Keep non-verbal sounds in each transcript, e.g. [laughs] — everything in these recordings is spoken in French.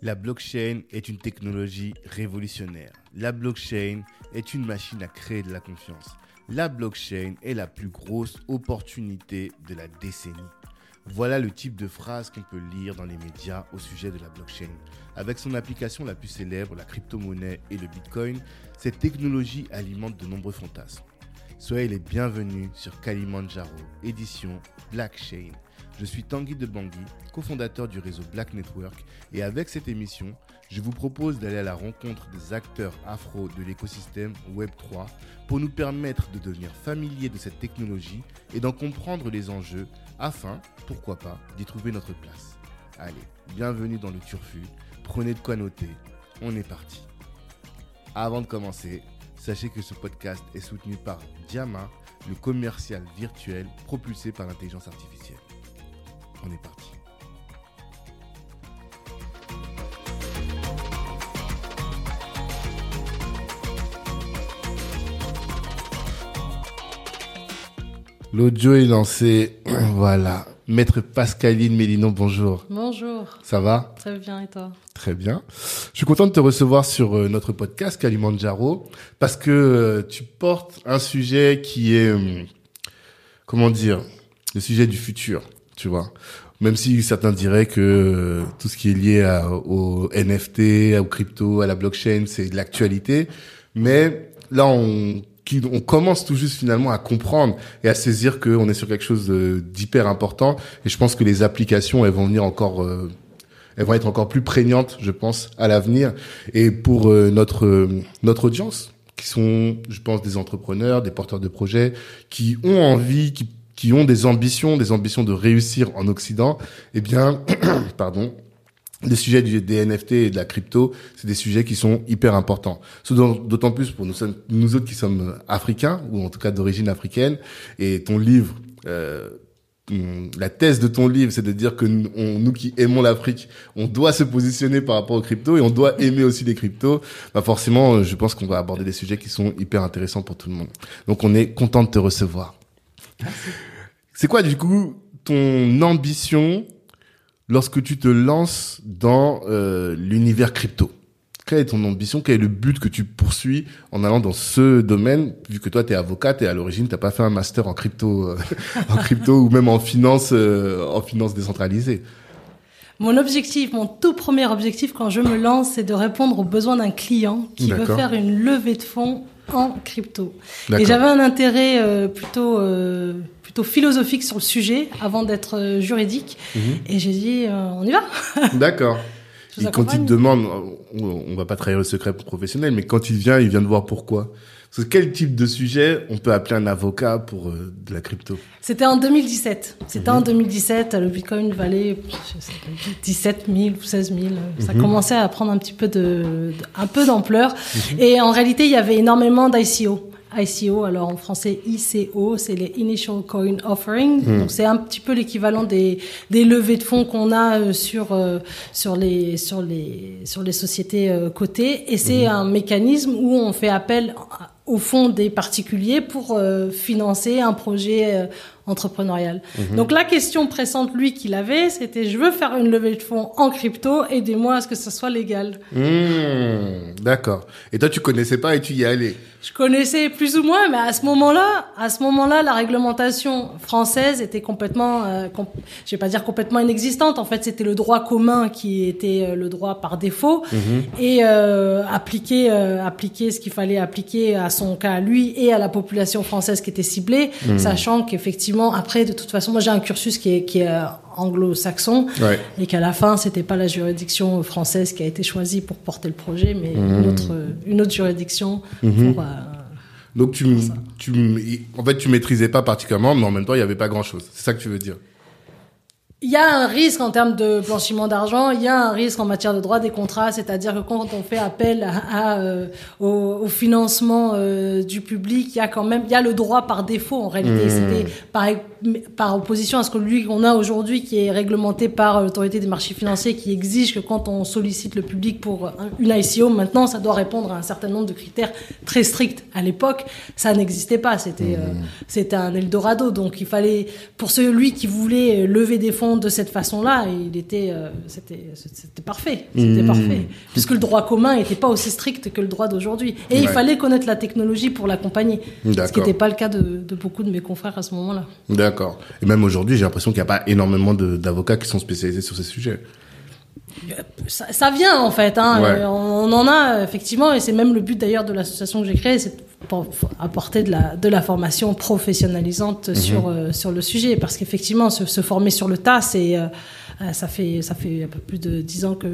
La blockchain est une technologie révolutionnaire. La blockchain est une machine à créer de la confiance. La blockchain est la plus grosse opportunité de la décennie. Voilà le type de phrase qu'on peut lire dans les médias au sujet de la blockchain. Avec son application la plus célèbre, la crypto-monnaie et le bitcoin, cette technologie alimente de nombreux fantasmes. Soyez les bienvenus sur Kalimandjaro, édition Blackchain. Je suis Tanguy de Bangui, cofondateur du réseau Black Network, et avec cette émission, je vous propose d'aller à la rencontre des acteurs afro de l'écosystème Web3 pour nous permettre de devenir familiers de cette technologie et d'en comprendre les enjeux afin, pourquoi pas, d'y trouver notre place. Allez, bienvenue dans le Turfu, prenez de quoi noter, on est parti. Avant de commencer, sachez que ce podcast est soutenu par Diama, le commercial virtuel propulsé par l'intelligence artificielle. On est parti. L'audio est lancé. [clears throat] Voilà. Maître Pascaline Mélinon, bonjour. Bonjour. Ça va? Très bien, et toi? Très bien. Je suis content de te recevoir sur euh, notre podcast Kalimandjaro parce que euh, tu portes un sujet qui est, euh, comment dire, le sujet du futur, tu vois. Même si certains diraient que tout ce qui est lié à, au NFT, au crypto, à la blockchain, c'est de l'actualité. Mais là, on on commence tout juste finalement à comprendre et à saisir qu'on est sur quelque chose d'hyper important. Et je pense que les applications, elles vont venir encore, euh, elles vont être encore plus prégnantes, je pense, à l'avenir. Et pour euh, notre euh, notre audience, qui sont, je pense, des entrepreneurs, des porteurs de projets, qui ont envie, qui qui ont des ambitions, des ambitions de réussir en Occident, eh bien, [clears throat] pardon, les sujets du, des NFT et de la crypto, c'est des sujets qui sont hyper importants. D'autant plus pour nous, autres qui sommes africains, ou en tout cas d'origine africaine, et ton livre, euh, la thèse de ton livre, c'est de dire que nous, nous qui aimons l'Afrique, on doit se positionner par rapport aux cryptos et on doit aimer aussi les cryptos. Bah forcément, je pense qu'on va aborder des sujets qui sont hyper intéressants pour tout le monde. Donc on est content de te recevoir. C'est quoi du coup ton ambition lorsque tu te lances dans euh, l'univers crypto? Quelle est ton ambition? Quel est le but que tu poursuis en allant dans ce domaine Vu que toi, tu es avocat et à l'origine, t'as pas fait un master en crypto, euh, [laughs] en crypto ou même en finance, euh, en finance décentralisée? Mon objectif, mon tout premier objectif quand je me lance, c'est de répondre aux besoins d'un client qui veut faire une levée de fonds en crypto. Et j'avais un intérêt euh, plutôt euh, plutôt philosophique sur le sujet avant d'être euh, juridique. Mhm. Et j'ai dit, on y va. [laughs] D'accord. Et quand il te demande, on va pas trahir le secret professionnel, mais quand il vient, il vient de voir pourquoi? Quel type de sujet on peut appeler un avocat pour euh, de la crypto? C'était en 2017. C'était en 2017. Le Bitcoin valait 17 000 ou 16 000. Ça mhm. commençait à prendre un petit peu de, un peu d'ampleur. Mhm. Et en réalité, il y avait énormément d'ICO. ICO, alors en français ICO, c'est les Initial Coin Offering. Mhm. Donc c'est un petit peu l'équivalent des, des levées de fonds qu'on a euh, sur euh, sur les sur les sur les sociétés cotées et c'est un mécanisme où on fait appel au fond des particuliers pour euh, financer un projet euh, entrepreneurial. Mhm. Donc la question pressante, lui, qu'il avait, c'était je veux faire une levée de fonds en crypto, aidez-moi à ce que ça soit légal. Mmh, D'accord. Et toi, tu connaissais pas et tu y allais Je connaissais plus ou moins, mais à ce moment-là, à ce moment-là, la réglementation française était complètement, euh, je vais pas dire complètement inexistante. En fait, c'était le droit commun qui était euh, le droit par défaut mhm. et euh, appliquer, euh, appliquer ce qu'il fallait appliquer à son cas à lui et à la population française qui était ciblée, mmh. sachant qu'effectivement après, de toute façon, moi j'ai un cursus qui est, qui est euh, anglo-saxon et qu'à la fin, c'était pas la juridiction française qui a été choisie pour porter le projet, mais une, mmh. autre, une autre juridiction mmh. pour. Euh, donc tu, tu, en fait, tu maîtrisais pas particulièrement, mais en même temps, il y avait pas grand chose. C'est ça que tu veux dire? Il y a un risque en termes de blanchiment d'argent, il y a un risque en matière de droit des contrats, c'est-à-dire que quand on fait appel à, euh, au, financement euh, du public, il y a quand même il y a le droit par défaut en réalité. Mmh. C'était par, par opposition à ce que lui qu'on a aujourd'hui qui est réglementé par l'autorité des marchés financiers qui exige que quand on sollicite le public pour une ICO, maintenant ça doit répondre à un certain nombre de critères très stricts. À l'époque, ça n'existait pas, c'était mmh. euh, c'était un Eldorado, donc il fallait pour celui qui voulait lever des fonds font de cette façon-là, il était, euh, c'était, c'était parfait, c'était Mmh. parfait, puisque le droit commun n'était pas aussi strict que le droit d'aujourd'hui, et il fallait connaître la technologie pour l'accompagner, ce qui n'était pas le cas de, de beaucoup de mes confrères à ce moment-là. D'accord. Et même aujourd'hui, j'ai l'impression qu'il n'y a pas énormément d'avocats qui sont spécialisés sur ces sujets. Ça, ça vient en fait, hein. Ouais. Euh, on en a effectivement, et c'est même le but d'ailleurs de l'association que j'ai créée, c'est pour apporter de la, de la formation professionnalisante sur, euh, sur le sujet, parce qu'effectivement, se, se former sur le tas, c'est euh, ça fait ça fait un peu plus de dix ans que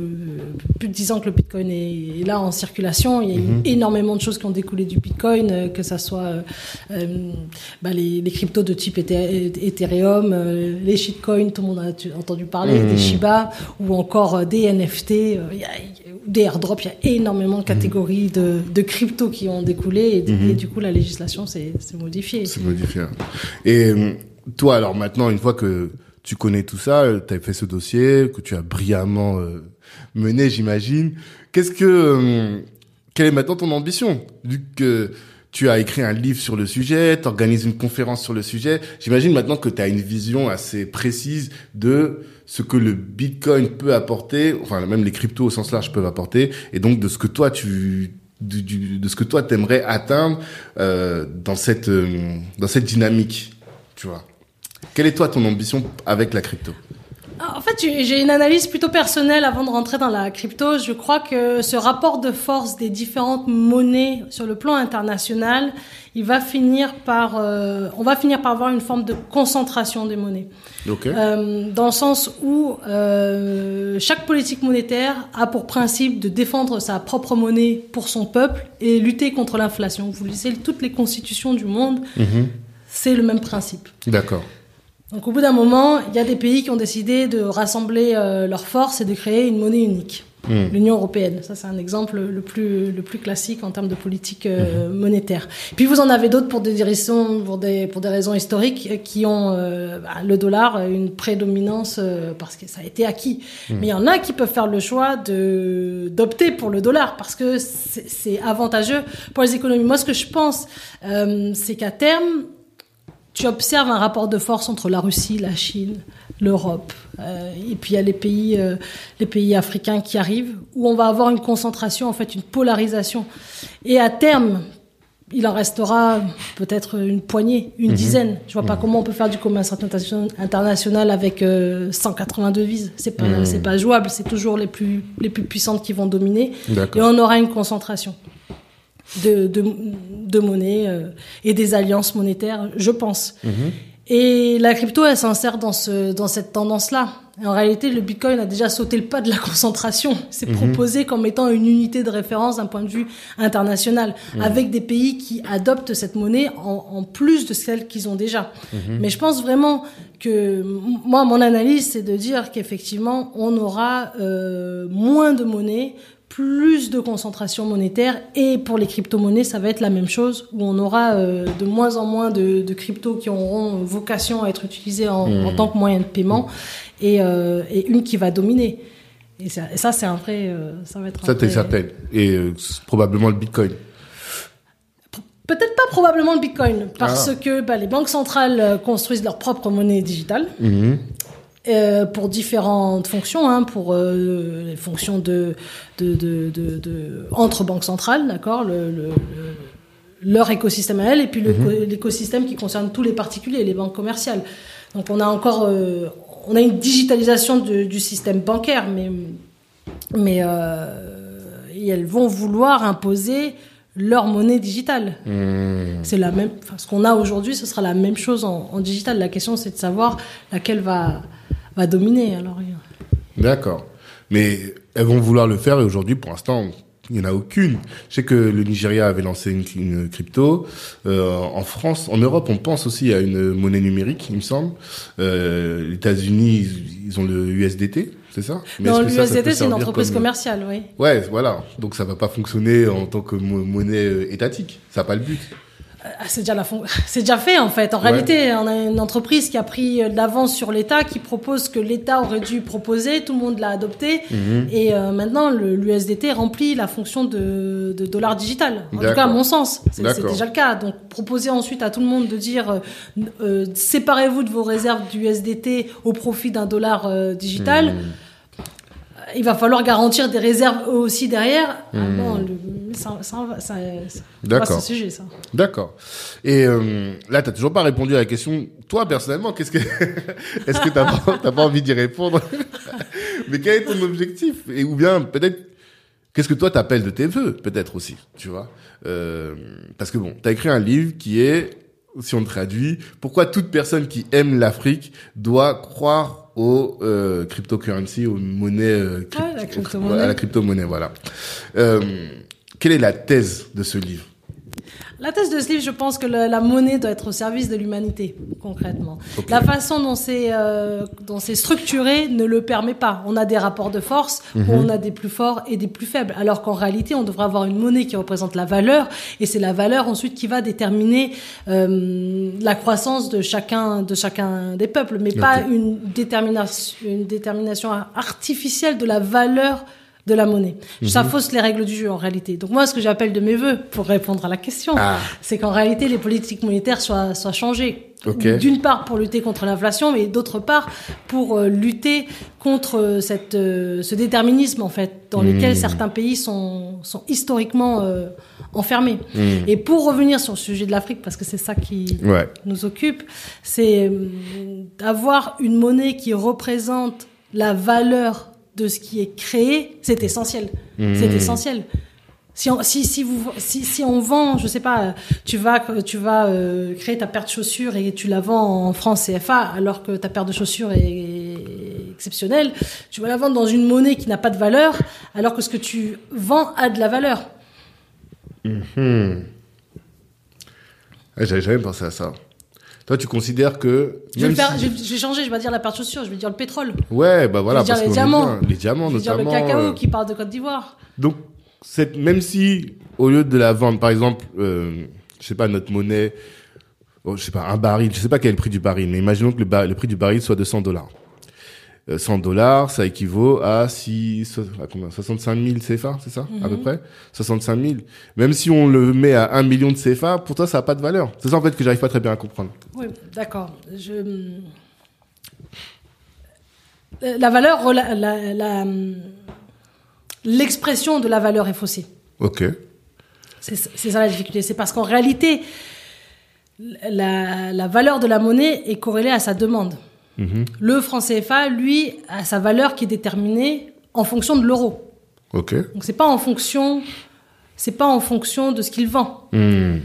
plus de dix ans que le Bitcoin est, est là en circulation. Il y a eu énormément de choses qui ont découlé du Bitcoin, euh, que ça soit euh, euh, bah, les, les cryptos de type Ethe- Ethereum, euh, les shitcoins, tout le monde a entendu parler, des Shiba, ou encore euh, des NFT, euh, il y a- des airdrops. Il y a énormément de catégories de, de cryptos qui ont découlé, et, et du coup la législation s'est modifiée. C'est modifié. Et euh, toi, alors maintenant, une fois que tu connais tout ça, tu as fait ce dossier, que tu as brillamment euh, mené, j'imagine. Qu'est-ce que... euh, quelle est maintenant ton ambition? Vu que tu as écrit un livre sur le sujet, tu organises une conférence sur le sujet, j'imagine maintenant que tu as une vision assez précise de ce que le Bitcoin peut apporter, enfin même les cryptos au sens large peuvent apporter, et donc de ce que toi tu du, du- de ce que toi t'aimerais atteindre euh, dans cette euh, dans cette dynamique, tu vois. Quelle est toi ton ambition avec la crypto Ah, En fait, j'ai une analyse plutôt personnelle avant de rentrer dans la crypto. Je crois que ce rapport de force des différentes monnaies sur le plan international, il va finir par, euh, on va finir par avoir une forme de concentration des monnaies. Euh, dans le sens où euh, chaque politique monétaire a pour principe de défendre sa propre monnaie pour son peuple et lutter contre l'inflation. Vous lisez toutes les constitutions du monde, Mhm. c'est le même principe. D'accord. Donc au bout d'un moment, il y a des pays qui ont décidé de rassembler euh, leurs forces et de créer une monnaie unique. Mm. L'Union européenne, ça c'est un exemple le plus le plus classique en termes de politique euh, Mhm. monétaire. Puis vous en avez d'autres pour des raisons pour des pour des raisons historiques euh, qui ont euh, bah, le dollar une prédominance parce que ça a été acquis. Mhm. Mais il y en a qui peuvent faire le choix de d'opter pour le dollar parce que c'est avantageux pour les économies. Moi ce que je pense c'est qu'à terme tu observes un rapport de force entre la Russie, la Chine, l'Europe, euh, et puis il y a les pays, euh, les pays africains qui arrivent, où on va avoir une concentration, en fait, une polarisation. Et à terme, il en restera peut-être une poignée, une dizaine. Je vois pas comment on peut faire du commerce internation- international avec euh, 180 devises. C'est pas, c'est pas jouable. C'est toujours les plus, les plus puissantes qui vont dominer. Et on aura une concentration de, de, de monnaie euh, et des alliances monétaires, je pense. Et la crypto, elle s'insère dans, ce, dans cette tendance-là. En réalité, le Bitcoin a déjà sauté le pas de la concentration. C'est proposé comme étant une unité de référence d'un point de vue international, avec des pays qui adoptent cette monnaie en, en plus de celle qu'ils ont déjà. Mais je pense vraiment que moi, mon analyse, c'est de dire qu'effectivement, on aura euh, moins de monnaie, plus de concentration monétaire et pour les crypto-monnaies, ça va être la même chose où on aura euh, de moins en moins de, de cryptos qui auront vocation à être utilisés en, en tant que moyen de paiement et, euh, et une qui va dominer. Et ça, c'est un vrai. euh, ça va être Ça t'es certaine. Et probablement le Bitcoin. Peut-être pas probablement le Bitcoin parce Ah. que bah, les banques centrales construisent leur propre monnaie digitale. Mhm. Euh, pour différentes fonctions, hein, pour euh, les fonctions de, de, de, de, de- entre banques centrales, d'accord, le, le- le- leur écosystème à elles, et puis co- l'écosystème qui concerne tous les particuliers, les banques commerciales. Donc on a encore, euh, on a une digitalisation du système bancaire, mais mais euh, et elles vont vouloir imposer leur monnaie digitale. Mhm. C'est la même. Enfin, ce qu'on a aujourd'hui, ce sera la même chose en, en digital. La question, c'est de savoir laquelle va va dominer. Alors, D'accord. Mais elles vont vouloir le faire et aujourd'hui, pour l'instant, il n'y en a aucune. Je sais que le Nigeria avait lancé une, une crypto. Euh, en France, en Europe, on pense aussi à une monnaie numérique, il me semble. Euh, les États-Unis, ils, ont le USDT, c'est ça? Mais non, peut l'USDT, c'est une entreprise comme- commerciale, oui. Ouais, voilà. Donc ça va pas fonctionner en tant que mo- monnaie euh, étatique. Ça n'a pas le but. Ah, C'est déjà, la [laughs] c'est déjà fait en fait. En Ouais. réalité, on a une entreprise qui a pris euh, de l'avance sur l'État, qui propose que l'État aurait dû proposer, tout le monde l'a adopté, Mhm. et euh, maintenant l'USDT remplit la fonction de, de dollar digital. En tout cas, à mon sens, c'est déjà le cas. Donc proposer ensuite à tout le monde de dire euh, euh, séparez-vous de vos réserves du USDT au profit d'un dollar digital. Mhm. Il va falloir garantir des réserves aussi derrière. Ah bon, le- ça, ça, ça, ça, c'est D'accord. pas ce sujet, ça. D'accord. Et euh, là, t'as toujours pas répondu à la question. Toi, personnellement, qu'est-ce que [laughs] est-ce que t'as pas, t'as pas envie d'y répondre? [laughs] Mais quel est ton objectif? Et ou bien peut-être qu'est-ce que toi t'appelles de tes vœux, peut-être aussi, tu vois? Euh, Parce que bon, t'as écrit un livre qui est, si on traduit, pourquoi toute personne qui aime l'Afrique doit croire aux euh, cryptocurrency, aux monnaies, euh, crypt- Ouais, la crypto-monnaie. à la crypto-monnaie, voilà. Euh, quelle est la thèse de ce livre? La thèse de ce livre, je pense que le- la monnaie doit être au service de l'humanité, concrètement. La façon dont c'est euh, dont c'est structuré ne le permet pas. On a des rapports de force où Mhm. on a des plus forts et des plus faibles, alors qu'en réalité, on devrait avoir une monnaie qui représente la valeur, et c'est la valeur ensuite qui va déterminer euh, la croissance de chacun de chacun des peuples, mais pas une détermination une détermination artificielle de la valeur de la monnaie. Mhm. Ça fausse les règles du jeu en réalité. Donc moi, ce que j'appelle de mes voeux, pour répondre à la question, Ah. c'est qu'en réalité, les politiques monétaires soient, soient changées. Ok. D'une part pour lutter contre l'inflation, mais d'autre part pour euh, lutter contre euh, cette, euh, ce déterminisme en fait, dans Hmm. lequel certains pays sont, sont historiquement euh, enfermés. Hmm. Et pour revenir sur le sujet de l'Afrique, parce que c'est ça qui Ouais. nous occupe, c'est d'avoir une monnaie qui représente la valeur de ce qui est créé, c'est essentiel. Mhm. C'est essentiel. Si on, si, si, vous, si, si on vend, je sais pas, tu vas, tu vas euh, créer ta paire de chaussures et tu la vends en francs CFA alors que ta paire de chaussures est exceptionnelle, tu vas la vendre dans une monnaie qui n'a pas de valeur alors que ce que tu vends a de la valeur. Hmm. Ouais, J'avais jamais pensé à ça. Toi, tu considères que Je vais, le faire- si- je, vais changer, je vais pas dire la paire de chaussures, je vais dire le pétrole. ouais, bah voilà, Je dire parce les qu'on est diamants. bien. les diamants Je dire notamment. le cacao euh, qui part de Côte d'Ivoire. Donc, cette, même si au lieu de la vendre, par exemple, euh, je sais pas notre monnaie, oh, je sais pas un baril, je sais pas quel est le prix du baril, mais imaginons que le, bar- le prix du baril soit de 100 dollars. Euh, 100 dollars, ça équivaut à, 6, à combien? 65 000 CFA, c'est ça À peu Mhm. près? 65 000. Même si on le met à 1 million de CFA, pour toi, ça n'a pas de valeur. C'est ça, en fait, que j'arrive pas très bien à comprendre. Oui, d'accord. Je... Euh, La valeur, rela- la- la- l'expression de la valeur est faussée. Ok. C'est c'est ça la difficulté. C'est parce qu'en réalité, la, la valeur de la monnaie est corrélée à sa demande. Mhm. Le franc CFA, lui, a sa valeur qui est déterminée en fonction de l'euro. Ok. Donc c'est pas en fonction, c'est pas en fonction de ce qu'il vend. Hmm.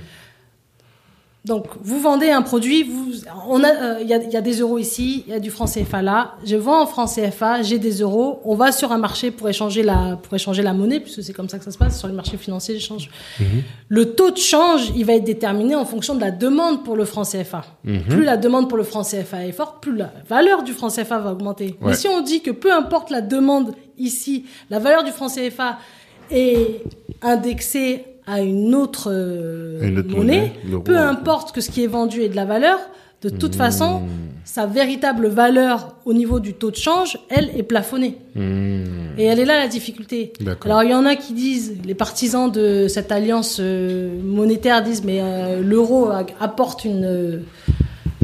Donc, vous vendez un produit, vous, on a, euh, il y, a, il y a des euros ici, il y a du franc CFA là. Je vends en franc CFA, j'ai des euros. On va sur un marché pour échanger la, pour échanger la monnaie, puisque c'est comme ça que ça se passe sur les marchés financiers d'échange. Le taux de change, il va être déterminé en fonction de la demande pour le franc CFA. Plus la demande pour le franc CFA est forte, plus la valeur du franc CFA va augmenter. Ouais. Mais si on dit que peu importe la demande ici, la valeur du franc CFA est indexée à une autre, euh, À une autre monnaie, peu importe que ce qui est vendu ait de la valeur, de toute façon, sa véritable valeur au niveau du taux de change, elle est plafonnée. Hmm. Et elle est là la difficulté. Alors il y en a qui disent, les partisans de cette alliance euh, monétaire disent, mais euh, l'euro apporte une,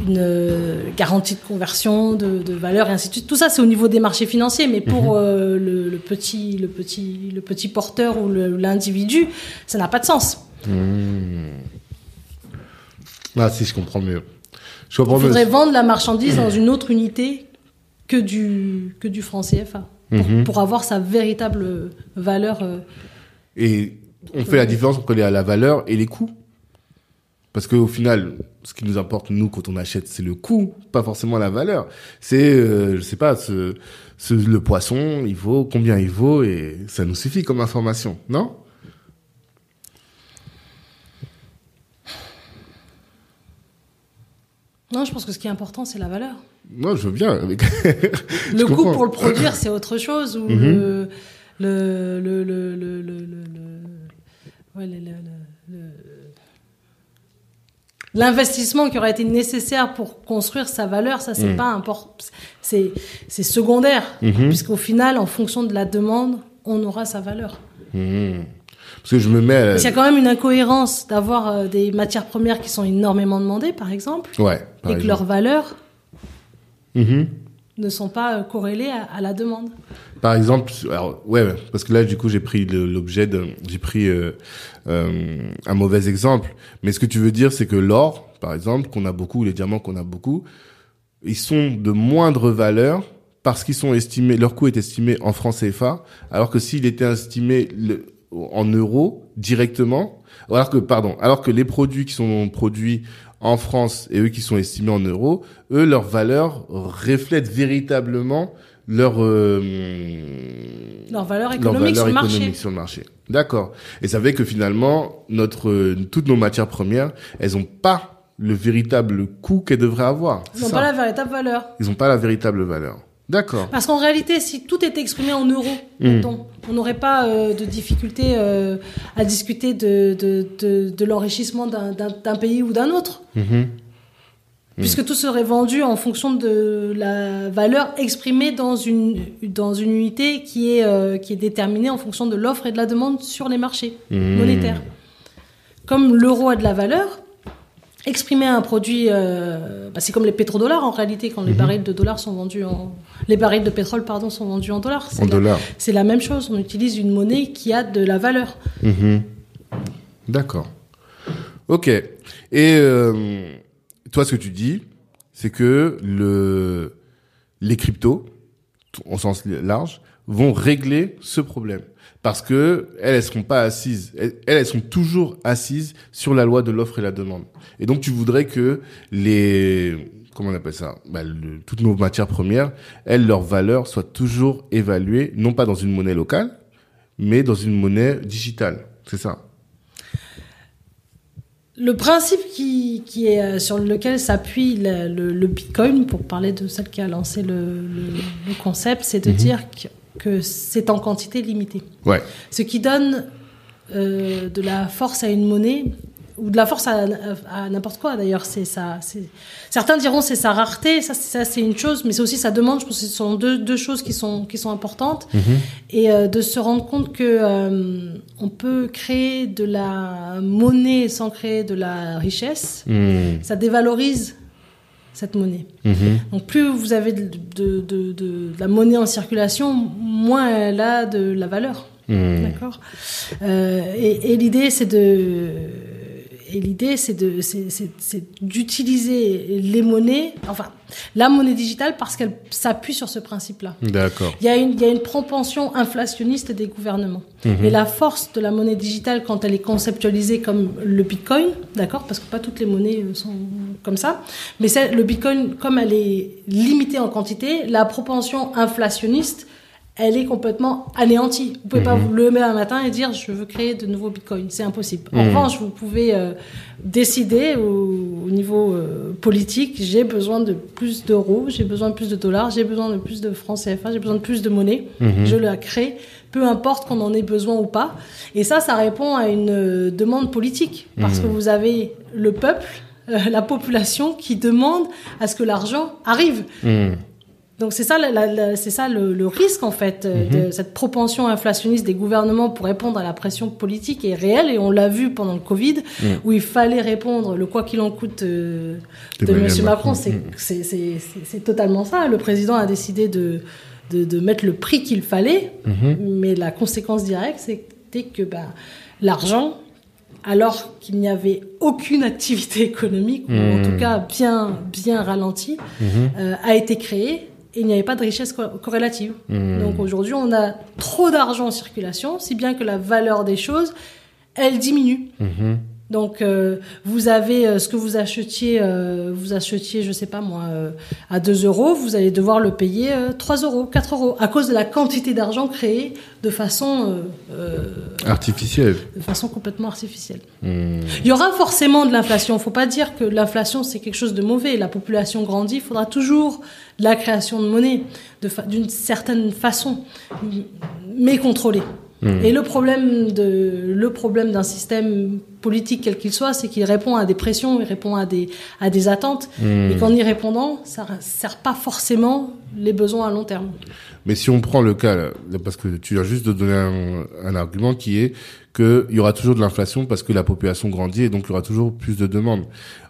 une euh, garantie de conversion, de, de valeur et ainsi de suite. Tout ça c'est au niveau des marchés financiers, mais pour euh, le, le petit, le petit, le petit porteur ou l'individu, ça n'a pas de sens. Ah, si, je comprends mieux. Je comprends Il mieux. faudrait vendre la marchandise dans une autre unité que du, que du franc CFA pour, Mhm. pour avoir sa véritable valeur. euh, Et on fait la différence entre la valeur et les coûts. Parce qu'au final, ce qui nous importe, nous, quand on achète, c'est le coût, pas forcément la valeur. C'est, euh, je sais pas, ce, ce, le poisson, il vaut combien il vaut et ça nous suffit comme information, non? Non, je pense que ce qui est important, c'est la valeur. Non, je veux bien. [laughs] Je Le coût pour le produire, c'est autre chose. Ou Mhm. le, le, le, le, le, le, le- le- ouais, le- le- le- le- l'investissement qui aurait été nécessaire pour construire sa valeur, ça c'est Mm. pas important, c'est c'est secondaire, Mhm. puisqu'au final, en fonction de la demande, on aura sa valeur. Mhm. Parce que je me mets. à- qu'il y a quand même une incohérence d'avoir euh, des matières premières qui sont énormément demandées, par exemple, Ouais. par et que exemple. leurs valeurs Mhm. Ne sont pas euh, corrélées à, à la demande. Par exemple, alors, ouais, parce que là, du coup, j'ai pris l'objet de, j'ai pris euh, euh, un mauvais exemple. Mais ce que tu veux dire, c'est que l'or, par exemple, qu'on a beaucoup, les diamants qu'on a beaucoup, ils sont de moindre valeur parce qu'ils sont estimés, leur coût est estimé en francs CFA, alors que s'il était estimé en euros directement, alors que, pardon, alors que les produits qui sont produits en France et eux qui sont estimés en euros, eux, leur valeur reflète véritablement leur euh, Leur valeur leur économique valeur sur le marché. économique sur le marché. D'accord. Et ça fait que finalement, notre euh, toutes nos matières premières, elles ont pas le véritable coût qu'elles devraient avoir. Ils n'ont pas la véritable valeur. Ils ont pas la véritable valeur. D'accord. Parce qu'en réalité, si tout était exprimé en euros, Mm. mettons, on n'aurait pas euh, de difficulté euh, à discuter de, de, de, de l'enrichissement d'un- pays ou d'un autre. Mhm. Puisque tout serait vendu en fonction de la valeur exprimée dans une, dans une unité qui est, euh, qui est déterminée en fonction de l'offre et de la demande sur les marchés Mhm. monétaires. Comme l'euro a de la valeur, exprimer un produit, euh, bah, c'est comme les pétrodollars en réalité, quand les Mhm. barils de dollars sont vendus en, les barils de pétrole pardon sont vendus en dollars. C'est En la- dollars. C'est la même chose. On utilise une monnaie qui a de la valeur. Mhm. D'accord. Ok. Et euh, toi, ce que tu dis, c'est que le les cryptos, au sens large, vont régler ce problème parce que elles, elles seront pas assises. Elles, elles sont toujours assises sur la loi de l'offre et la demande. Et donc, tu voudrais que les comment on appelle ça? Bah, le- Toutes nos matières premières, elles, leur valeur soit toujours évaluée, non pas dans une monnaie locale, mais dans une monnaie digitale. C'est ça. Le principe qui, qui est euh, sur lequel s'appuie le, le- le Bitcoin, pour parler de celle qui a lancé le concept, c'est de Mhm. dire que, que c'est en quantité limitée. Ouais. Ce qui donne euh, de la force à une monnaie, ou de la force à, à n'importe quoi d'ailleurs. C'est ça. Certains diront c'est sa rareté, ça, c'est- une chose, mais c'est aussi sa demande. Je pense que ce sont deux, deux choses qui sont, qui sont importantes. Mhm. Et euh, de se rendre compte que euh, on peut créer de la monnaie sans créer de la richesse, Mhm. ça dévalorise cette monnaie. Mhm. Donc plus vous avez de, de, de- de la monnaie en circulation, moins elle a de la valeur. Mhm. D'accord? Euh, et et l'idée, c'est de, et l'idée, c'est de, c'est, d'utiliser les monnaies, enfin, la monnaie digitale parce qu'elle s'appuie sur ce principe-là. D'accord. Il y, a une, il y a une propension inflationniste des gouvernements. Mhm. Et la force de la monnaie digitale, quand elle est conceptualisée comme le Bitcoin, d'accord, parce que pas toutes les monnaies euh, sont comme ça, mais c'est, le Bitcoin, comme elle est limitée en quantité, la propension inflationniste, elle est complètement anéantie. Vous pouvez pas Mhm. vous lever un matin et dire je veux créer de nouveaux bitcoins. C'est impossible. En Mhm. revanche, vous pouvez euh, décider au, au niveau euh, politique j'ai besoin de plus d'euros, j'ai besoin de plus de dollars, j'ai besoin de plus de francs CFA, j'ai besoin de plus de monnaie. Mhm. Je la crée, peu importe qu'on en ait besoin ou pas. Et ça, ça répond à une euh, demande politique parce que vous avez le peuple, la population qui demande à ce que l'argent arrive. Donc c'est ça, c'est ça le, le risque en fait euh, Mhm. de cette propension inflationniste des gouvernements pour répondre à la pression politique est réelle et on l'a vu pendant le Covid Mhm. où il fallait répondre le quoi qu'il en coûte euh, de Monsieur Macron. Macron. C'est, Mhm. c'est, totalement ça. Le président a décidé de, de, de mettre le prix qu'il fallait, mais la conséquence directe c'était que bah, l'argent alors qu'il n'y avait aucune activité [laughs] économique, ou en tout cas bien, bien ralentie, euh, a été créé et il n'y avait pas de richesse co- corrélative. Mhm. Donc aujourd'hui, on a trop d'argent en circulation, si bien que la valeur des choses, elle diminue. Mhm. Donc euh, vous avez euh, ce que vous achetiez, euh, vous achetiez, je sais pas moi, euh, à 2 euros, vous allez devoir le payer euh, 3 euros, 4 euros, à cause de la quantité d'argent créée de façon, euh, euh, Artificiel. de façon complètement artificielle. Mhm. Il y aura forcément de l'inflation. Il faut pas dire que l'inflation c'est quelque chose de mauvais. La population grandit, il faudra toujours de la création de monnaie d'une certaine façon, mais contrôlée. Mhm. Et le problème de le problème d'un système politique quel qu'il soit, c'est qu'il répond à des pressions, il répond à des à des attentes, Hmm. et qu'en y répondant, ça sert pas forcément les besoins à long terme. Mais si on prend le cas, là, parce que tu viens juste de donner un, un argument qui est qu'il y aura toujours de l'inflation parce que la population grandit et donc il y aura toujours plus de demandes.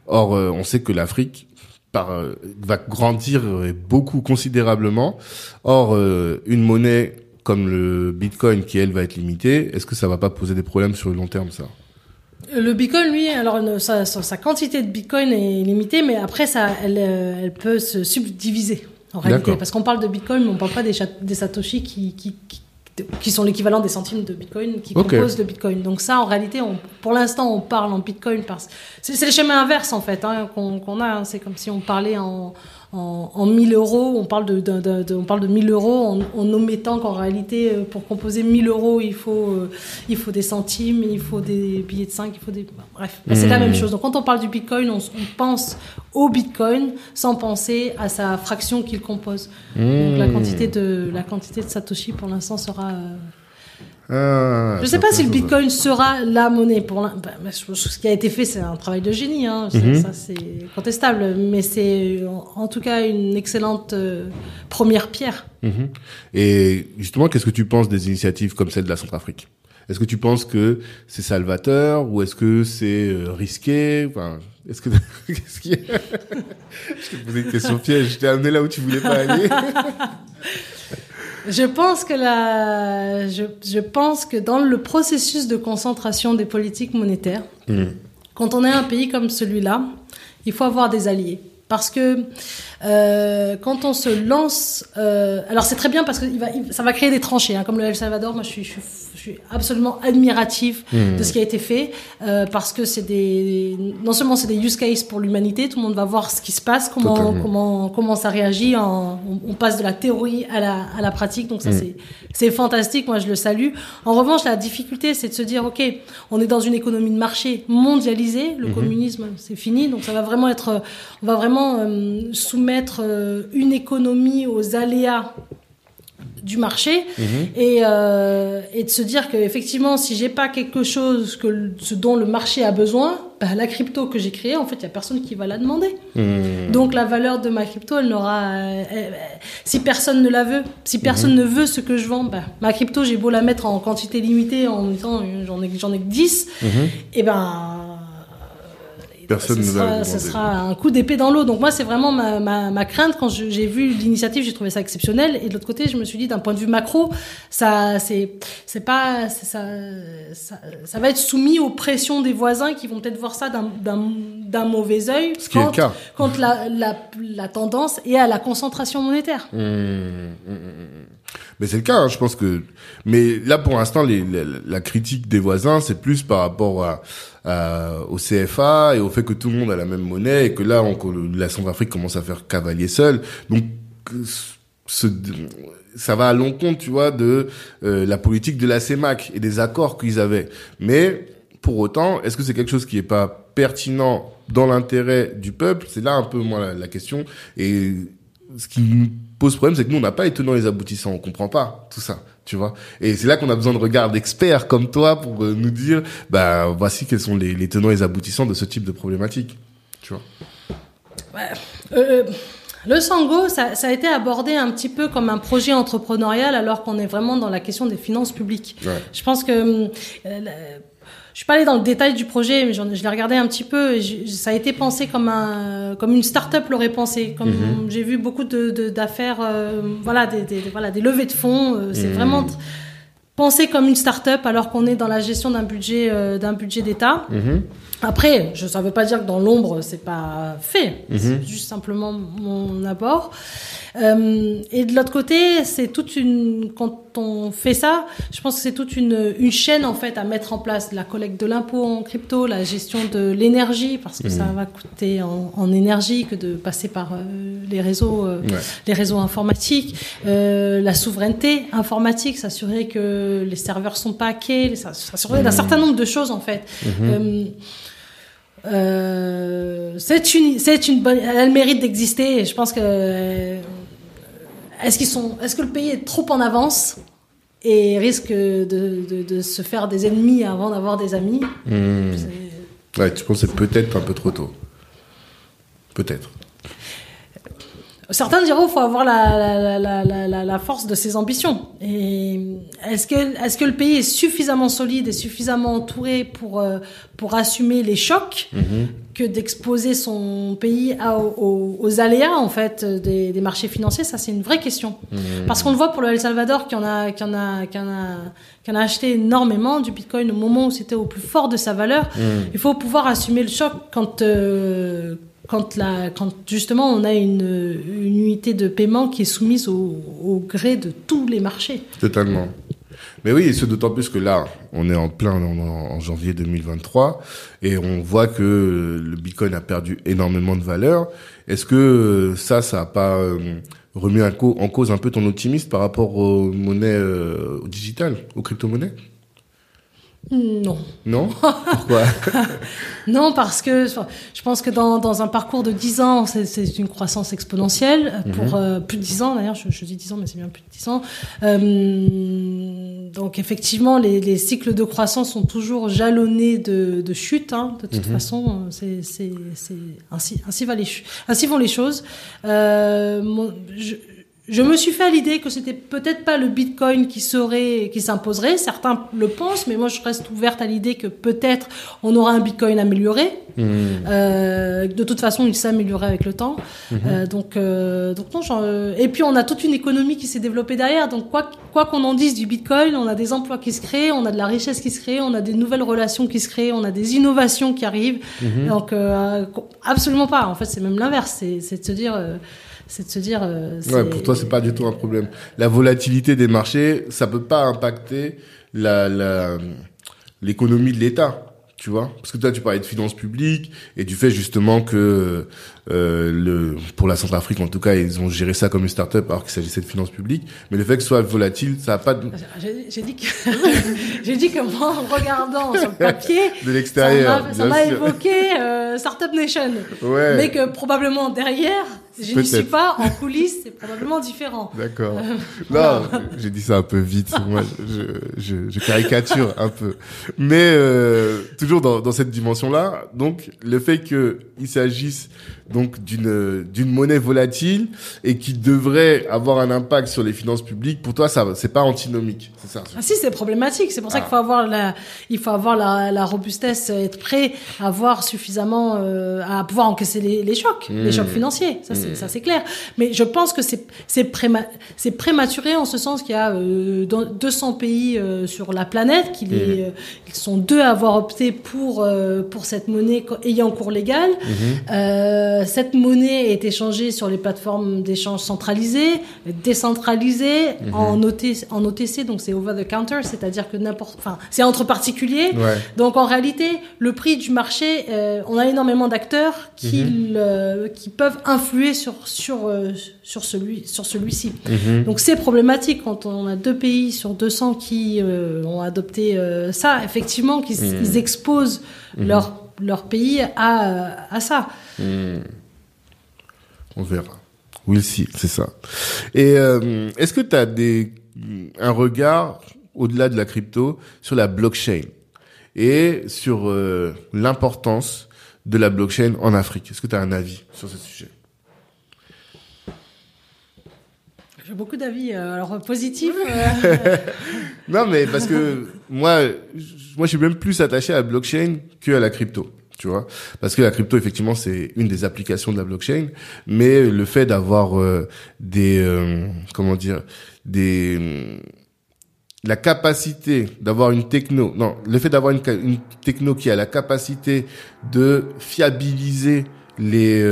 Or, euh, on sait que l'Afrique par, euh, va grandir euh, beaucoup considérablement. Or, euh, une monnaie comme le Bitcoin qui elle va être limitée, est-ce que ça va pas poser des problèmes sur le long terme ça? Le Bitcoin, lui, alors ne- sa, quantité de Bitcoin est limitée, mais après ça, elle, euh, elle peut se subdiviser en réalité, parce qu'on parle de Bitcoin, mais on parle pas des, des satoshi qui, qui, qui, qui sont l'équivalent des centimes de Bitcoin qui composent le Bitcoin. Donc ça, en réalité, on, pour l'instant, on parle en Bitcoin parce c'est c'est le schéma inverse en fait hein, qu'on qu'on a. hein. C'est comme si on parlait en en, en 1000 euros, on parle de, de, de- de- on parle de 1000 euros en, en omettant qu'en réalité, euh, pour composer 1000 euros, il faut, euh, il faut des centimes, il faut des billets de 5, il faut des. Bref, bah, c'est la Mmh. même chose. Donc quand on parle du bitcoin, on, pense au bitcoin sans penser à sa fraction qu'il compose. Donc la quantité de, la quantité de Satoshi pour l'instant sera. euh, Ah, je ne sais pas si le bitcoin sera la monnaie. Pour l'in- bah, je- ce qui a été fait, c'est un travail de génie. Hein. Ça- Mhm. Ça, c'est contestable. Mais c'est en, tout cas une excellente euh, première pierre. Mhm. Et justement, qu'est-ce que tu penses des initiatives comme celle de la Centrafrique? Est-ce que tu penses que c'est salvateur ou est-ce que c'est euh, risqué? Enfin, Est-ce que [laughs] qu'est-ce qui [laughs] Je t'ai posé une question piège. Je t'ai amené là où tu voulais pas aller. [laughs] Je pense que la, je, je pense que dans le processus de concentration des politiques monétaires, Hmm. quand on est un pays comme celui-là, il faut avoir des alliés. Parce que euh, quand on se lance, euh, alors c'est très bien parce que il va, il- ça va créer des tranchées, hein, comme le El Salvador. Moi, je suis, je suis, suis absolument admirative Hmm. de ce qui a été fait euh, parce que c'est des, non seulement c'est des use cases pour l'humanité, tout le monde va voir ce qui se passe, comment, Totalement. comment, comment ça réagit. En, on, on passe de la théorie à la, à la pratique, donc ça Mm. c'est, c'est fantastique. Moi, je le salue. En revanche, la difficulté, c'est de se dire, ok, on est dans une économie de marché mondialisée, le communisme, c'est fini, donc ça va vraiment être, on va vraiment euh, soumettre euh, une économie aux aléas du marché et, euh, et de se dire que effectivement si j'ai pas quelque chose que ce dont le marché a besoin bah, la crypto que j'ai créée en fait il y a personne qui va la demander Hmm. donc la valeur de ma crypto elle n'aura euh, elle- si personne ne la veut si personne ne veut ce que je vends bah, ma crypto j'ai beau la mettre en quantité limitée en disant euh, j'en ai j'en ai que 10 Mhm. et ben Personne ce ne sera, ce sera un coup d'épée dans l'eau. Donc moi, c'est vraiment ma, ma, ma crainte quand j'ai vu l'initiative, j'ai trouvé ça exceptionnel. Et de l'autre côté, je me suis dit, d'un point de vue macro, ça, c'est, c'est pas, ça, ça, ça va être soumis aux pressions des voisins qui vont peut-être voir ça d'un, mauvais œil. Ce qui est le cas. Quand la, la, la tendance est à la concentration monétaire. Mmh, mmh, mmh, mmh. Mais c'est le cas, hein, je pense que. Mais là, pour l'instant, la, critique des voisins, c'est plus par rapport à, à- au CFA et au fait que tout le monde a la même monnaie et que là, on, la Centrafrique commence à faire cavalier seul. Donc, ce, ça va à l'encontre, tu vois, de euh, la politique de la CEMAC et des accords qu'ils avaient. Mais pour autant, est-ce que c'est quelque chose qui est pas pertinent dans l'intérêt du peuple? C'est là un peu moi la, la question. Et ce qui nous pose problème, c'est que nous on n'a pas les tenants et les aboutissants, on comprend pas tout ça, tu vois. Et c'est là qu'on a besoin de regards d'experts comme toi pour euh, nous dire, bah voici quels sont les, les tenants et les aboutissants de ce type de problématique, tu vois. Euh, le Sango, ça, ça a été abordé un petit peu comme un projet entrepreneurial alors qu'on est vraiment dans la question des finances publiques. Ouais. Je pense que euh, la- je suis pas allée dans le détail du projet, mais je l'ai regardé un petit peu. Et ça a été pensé comme un, comme une start-up l'aurait pensé. Comme Mhm. j'ai vu beaucoup de d'affaires, euh, voilà, des, des- voilà, des levées de fonds. euh, c'est Mhm. vraiment pensé comme une start-up alors qu'on est dans la gestion d'un budget, euh, d'un budget d'État. Mhm. Après, je, ça veut pas dire que dans l'ombre, c'est pas fait. Mhm. C'est juste simplement mon apport. Euh, et de l'autre côté, c'est toute une, quand on fait ça, je pense que c'est toute une, une chaîne, en fait, à mettre en place. La collecte de l'impôt en crypto, la gestion de l'énergie, parce que ça Mhm. va coûter en, en énergie que de passer par euh, les réseaux, euh, Ouais. les réseaux informatiques, euh, la souveraineté informatique, s'assurer que les serveurs sont pas hackés, s'assurer d'un certain nombre de choses, en fait. Euh, c'est une, c'est une bonne, elle a le mérite d'exister. Et je pense que euh, est-ce qu'ils sont, est-ce que le pays est trop en avance et risque de, de, de se faire des ennemis avant d'avoir des amis? C'est- Ouais, tu penses que c'est peut-être un peu trop tôt. Peut-être. Certains diront qu'il faut avoir la, la, la, la, force de ses ambitions. Et est-ce que, est-ce que le pays est suffisamment solide et suffisamment entouré pour, euh, pour assumer les chocs mm-hmm. que d'exposer son pays aux, aléas en fait des, des, marchés financiers? Ça, c'est une vraie question. Mm-hmm. Parce qu'on le voit pour le El Salvador qui en a, qui en a, qui en a, qui en a acheté énormément du Bitcoin au moment où c'était au plus fort de sa valeur. Mm. Il faut pouvoir assumer le choc quand euh, quand, la, quand justement on a une, une, unité de paiement qui est soumise au, gré de tous les marchés. Totalement. Mais oui, et ce d'autant plus que là, on est en plein en, en, janvier 2023 et on voit que le Bitcoin a perdu énormément de valeur. Est-ce que ça, ça a pas euh, remis en cause un peu ton optimisme par rapport aux monnaies euh, digitales, aux crypto-monnaies? Non. Non [laughs] Pourquoi [laughs] Non, parce que je pense que dans, dans un parcours de 10 ans, c'est une croissance exponentielle. Pour mhm. euh, plus de 10 ans, d'ailleurs, je, je, dis 10 ans, mais c'est bien plus de 10 ans. Euh, donc effectivement, les, les, cycles de croissance sont toujours jalonnés de, de chutes. Hein. De toute mhm. façon, c'est ainsi, ainsi, va les, ainsi vont les choses. Euh, mon, je, je me suis fait à l'idée que c'était peut-être pas le Bitcoin qui serait, qui s'imposerait. Certains le pensent, mais moi je reste ouverte à l'idée que peut-être on aura un Bitcoin amélioré. Mmh. Euh, de toute façon, il s'améliorerait avec le temps. Mmh. Euh, donc, euh, donc non. Genre, euh, et puis on a toute une économie qui s'est développée derrière. Donc quoi, quoi qu'on en dise du Bitcoin, on a des emplois qui se créent, on a de la richesse qui se crée, on a des nouvelles relations qui se créent, on a des innovations qui arrivent. Mmh. Donc euh, absolument pas. En fait, c'est même l'inverse. C'est de se dire c'est de se dire. Euh, ouais, pour toi, c'est pas du tout un problème. La volatilité des marchés, ça peut pas impacter la l'économie de l'État tu vois? Parce que toi tu parlais de finances publiques et du fait justement que le pour la Centrafrique en tout cas ils ont géré ça comme une start-up alors qu'il s'agissait de finances publiques mais le fait que ce soit volatile ça a pas de j'ai dit que [laughs] j'ai dit que moi en regardant sur le papier [laughs] de l'extérieur ça m'a évoqué euh, Startup Nation ouais. mais que probablement derrière je n'y suis pas en coulisses, c'est probablement différent. D'accord. Euh, non, j'ai dit ça un peu vite. Moi, je, je, je caricature un peu, mais euh, toujours dans, dans cette dimension-là. Donc, le fait qu'il s'agisse donc d'une d'une monnaie volatile et qui devrait avoir un impact sur les finances publiques, pour toi, ça c'est pas antinomique, c'est ça? Ah si, c'est problématique. C'est pour ça qu'il faut avoir la il faut avoir la, la robustesse, être prêt à avoir suffisamment euh, à pouvoir encaisser les, les chocs, les chocs mmh. financiers. Ça c'est mmh. ça c'est clair. Mais je pense que c'est c'est c'est prématuré en ce sens qu'il y a euh, 200 pays euh, sur la planète qui les mmh. ils sont deux à avoir opté pour euh, pour cette monnaie ayant cours légal. Euh, euh, cette monnaie est échangée sur les plateformes d'échange centralisées, décentralisées, mhm. en, OTC, en OTC, donc c'est over the counter, c'est-à-dire que n'importe, enfin, c'est entre particuliers. Donc en réalité, le prix du marché, euh, on a énormément d'acteurs qui, mhm. qui peuvent influer sur sur euh, sur celui sur celui-ci. Mhm. Donc c'est problématique quand on a deux pays sur 200 qui ont adopté ça, effectivement, qu'ils exposent leur leur pays à, à ça. Hmm. On verra. Oui, si, c'est ça. Et euh, est-ce que tu as des, un regard au-delà de la crypto sur la blockchain et sur euh, l'importance de la blockchain en Afrique? Est-ce que tu as un avis sur ce sujet? J'ai beaucoup d'avis, euh, alors positifs. [laughs] non, mais parce que moi, moi, je suis même plus attaché à la blockchain que à la crypto tu vois parce que la crypto effectivement c'est une des applications de la blockchain mais le fait d'avoir euh, des euh, comment dire des euh, la capacité d'avoir une techno non le fait d'avoir une, techno qui a la capacité de fiabiliser les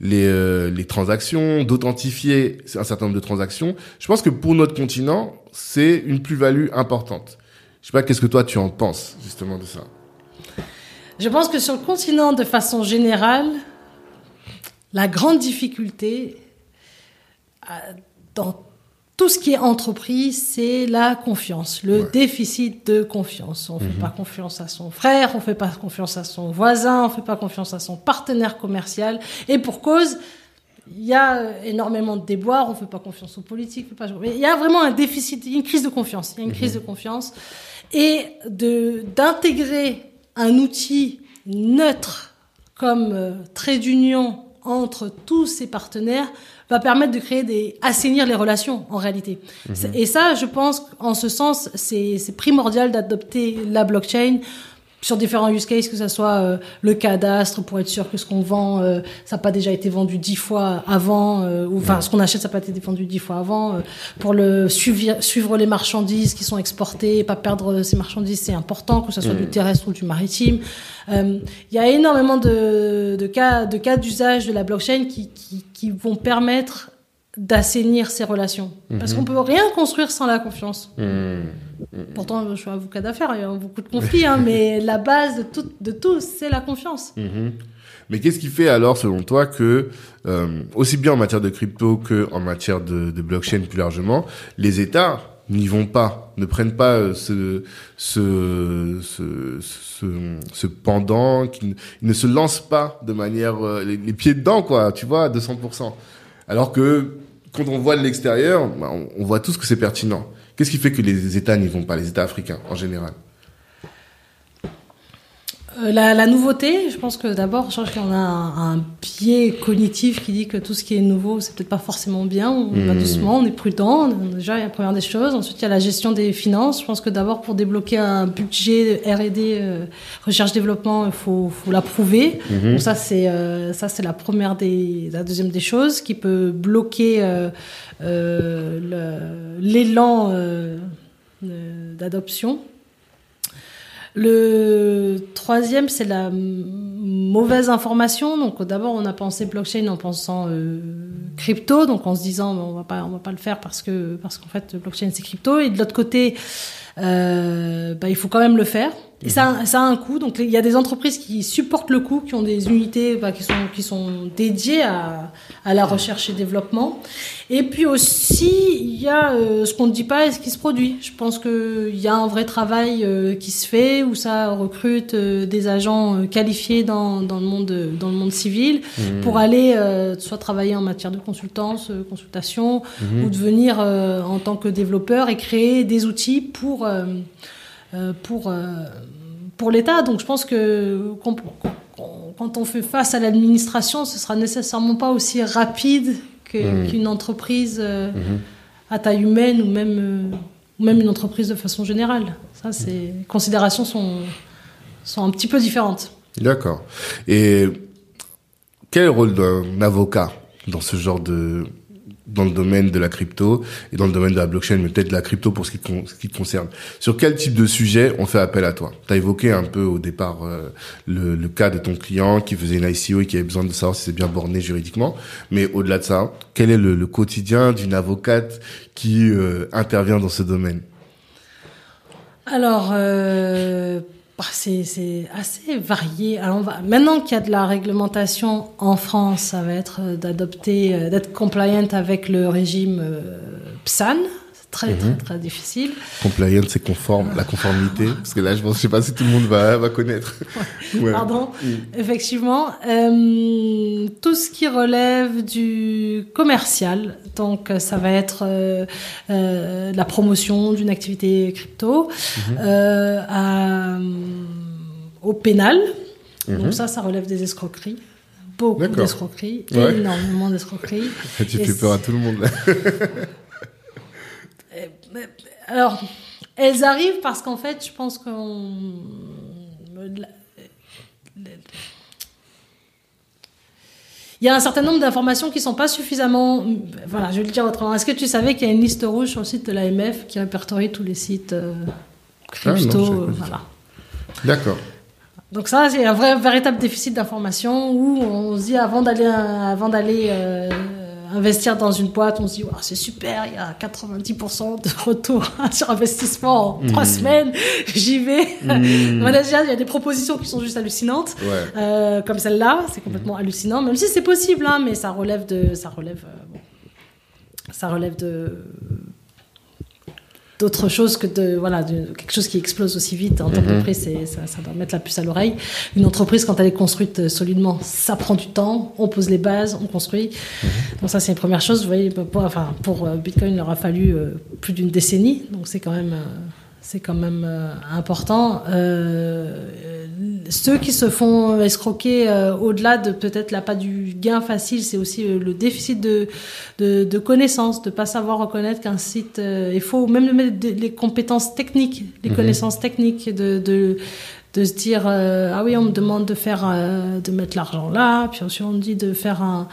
les les transactions d'authentifier un certain nombre de transactions. Je pense que pour notre continent c'est une plus-value importante. Je sais pas qu'est-ce que toi tu en penses justement de ça? Je pense que sur le continent, de façon générale, la grande difficulté euh, dans tout ce qui est entreprise, c'est la confiance, le déficit de confiance. On ne fait mhm. pas confiance à son frère, on ne fait pas confiance à son voisin, on ne fait pas confiance à son partenaire commercial. Et pour cause, il y a énormément de déboires, on ne fait pas confiance aux politiques. Pas... il y a vraiment un déficit, une crise de confiance. Il y a une crise mhm. de confiance. Et d'intégrer un outil neutre comme euh, trait d'union entre tous ces partenaires va permettre de créer des assainir les relations en réalité. Et ça, je pense, en ce sens, c'est primordial d'adopter la blockchain sur différents use cases, que ce soit euh, le cadastre pour être sûr que ce qu'on vend, euh, ça n'a pas déjà été vendu dix fois avant, euh, ou enfin ce qu'on achète, ça n'a pas été vendu dix fois avant. euh, pour le suivre, suivre les marchandises qui sont exportées, pas perdre ces marchandises, c'est important, que ce soit du terrestre ou du maritime. Euh, Il y a énormément de, de cas de cas d'usage de la blockchain qui, qui, qui vont permettre d'assainir ces relations. Parce qu'on peut rien construire sans la confiance. Pourtant, je suis avocat d'affaires, il y a beaucoup de conflits, hein, [laughs] mais la base de tout, de tout c'est la confiance. Mhm. Mais qu'est-ce qui fait alors, selon toi, que euh, aussi bien en matière de crypto que en matière de, de blockchain plus largement, les États n'y vont pas, ne prennent pas euh, ce ce ce, ce, ce pendant, qui ne, ils ne se lancent pas de manière euh, les, les pieds dedans, quoi, tu vois, à 200%. Alors que quand on voit de l'extérieur, bah, on, on voit tous que c'est pertinent. Qu'est-ce qui fait que les États n'y vont pas, les États africains en général? Euh, la, la nouveauté, je pense que d'abord, je pense qu'on a un, un biais cognitif qui dit que tout ce qui est nouveau, c'est peut-être pas forcément bien. On va Hmm. doucement, on est prudent. Déjà, il y a la première des choses. Ensuite, il y a la gestion des finances. Je pense que d'abord, pour débloquer un budget R&D, euh, recherche-développement, il faut, faut l'approuver. Donc ça, c'est euh, ça, c'est la première des, la deuxième des choses qui peut bloquer euh, euh, l'élan euh, d'adoption. Le troisième, c'est la mauvaise information. Donc d'abord, on a pensé blockchain en pensant euh, crypto, donc en se disant on va pas, on va pas le faire parce que parce qu'en fait blockchain c'est crypto. Et de l'autre côté, euh, bah, il faut quand même le faire. Et ça, ça a un coût. Donc il y a des entreprises qui supportent le coût, qui ont des unités bah, qui sont qui sont dédiées à à la recherche et développement. Et puis aussi, il y a euh, ce qu'on ne dit pas et ce qui se produit. Je pense qu'il y a un vrai travail euh, qui se fait où ça recrute euh, des agents euh, qualifiés dans, dans, le monde, dans le monde civil pour aller euh, soit travailler en matière de consultance, euh, consultation, ou devenir euh, en tant que développeur et créer des outils pour, pour, euh, pour l'État. Donc je pense que quand on fait face à l'administration, ce sera nécessairement pas aussi rapide que- qu'une entreprise euh, à taille humaine ou même, euh, ou même une entreprise de façon générale. Ça, les considérations sont, sont un petit peu différentes. D'accord. Et quel est le rôle d'un avocat dans ce genre de dans le domaine de la crypto et dans le domaine de la blockchain, mais peut-être de la crypto pour ce qui, te concerne. Sur quel type de sujet on fait appel à toi? Tu as évoqué un peu au départ euh, le, cas de ton client qui faisait une ICO et qui avait besoin de savoir si c'est bien borné juridiquement. Mais au-delà de ça, quel est le, le quotidien d'une avocate qui euh, intervient dans ce domaine? Alors, euh, bah, c'est assez varié. Alors, on va, maintenant qu'il y a de la réglementation en France, ça va être euh, d'adopter, euh, d'être compliant avec le régime euh, PSAN. C'est très, très, très difficile. Compliance, c'est conforme, la conformité. Parce que là, je je sais pas si tout le monde va, va connaître. [laughs] Ouais. Pardon. Effectivement, euh, tout ce qui relève du commercial, donc euh, ça va être euh, euh, la promotion d'une activité crypto, à, au pénal. Donc ça, ça relève des escroqueries. Beaucoup d'escroqueries, Ouais. énormément d'escroqueries. [laughs] tu Et fais peur à tout le monde, là. [laughs] Alors, elles arrivent parce qu'en fait, je pense qu'on. Il y a un certain nombre d'informations qui sont pas suffisamment. Voilà, je vais le dire autrement. Est-ce que tu savais qu'il y a une liste rouge sur le site de l'AMF qui répertorie tous les sites euh, Ah, non, crypto euh. Voilà. D'accord. Donc ça, c'est un vrai un véritable déficit d'information où on se dit avant d'aller avant d'aller euh, investir dans une boîte, on se dit c'est super, il y a 90% de retour [laughs] sur investissement en trois semaines, j'y vais. [laughs] voilà, déjà, il y a des propositions qui sont juste hallucinantes, Ouais. euh, comme celle-là, c'est complètement hallucinant, même si c'est possible, hein, mais ça relève de, ça relève, euh, bon, ça relève de d'autre chose que de voilà de quelque chose qui explose aussi vite en tant Mhm. qu'entreprise ça, ça doit mettre la puce à l'oreille une entreprise quand elle est construite euh, solidement ça prend du temps on pose les bases on construit Mhm. donc ça c'est une première chose vous voyez pour, enfin pour euh, Bitcoin il leur a fallu euh, plus d'une décennie donc c'est quand même euh, c'est quand même euh, important. Euh, ceux qui se font escroquer euh, au-delà de peut-être la pas du gain facile, c'est aussi euh, le déficit de, de, de connaissances, de pas savoir reconnaître qu'un site, euh, il faut même les compétences techniques, les Mhm. connaissances techniques de, de de se dire ah oui on me demande de faire de mettre l'argent là, puis aussi on me dit de faire un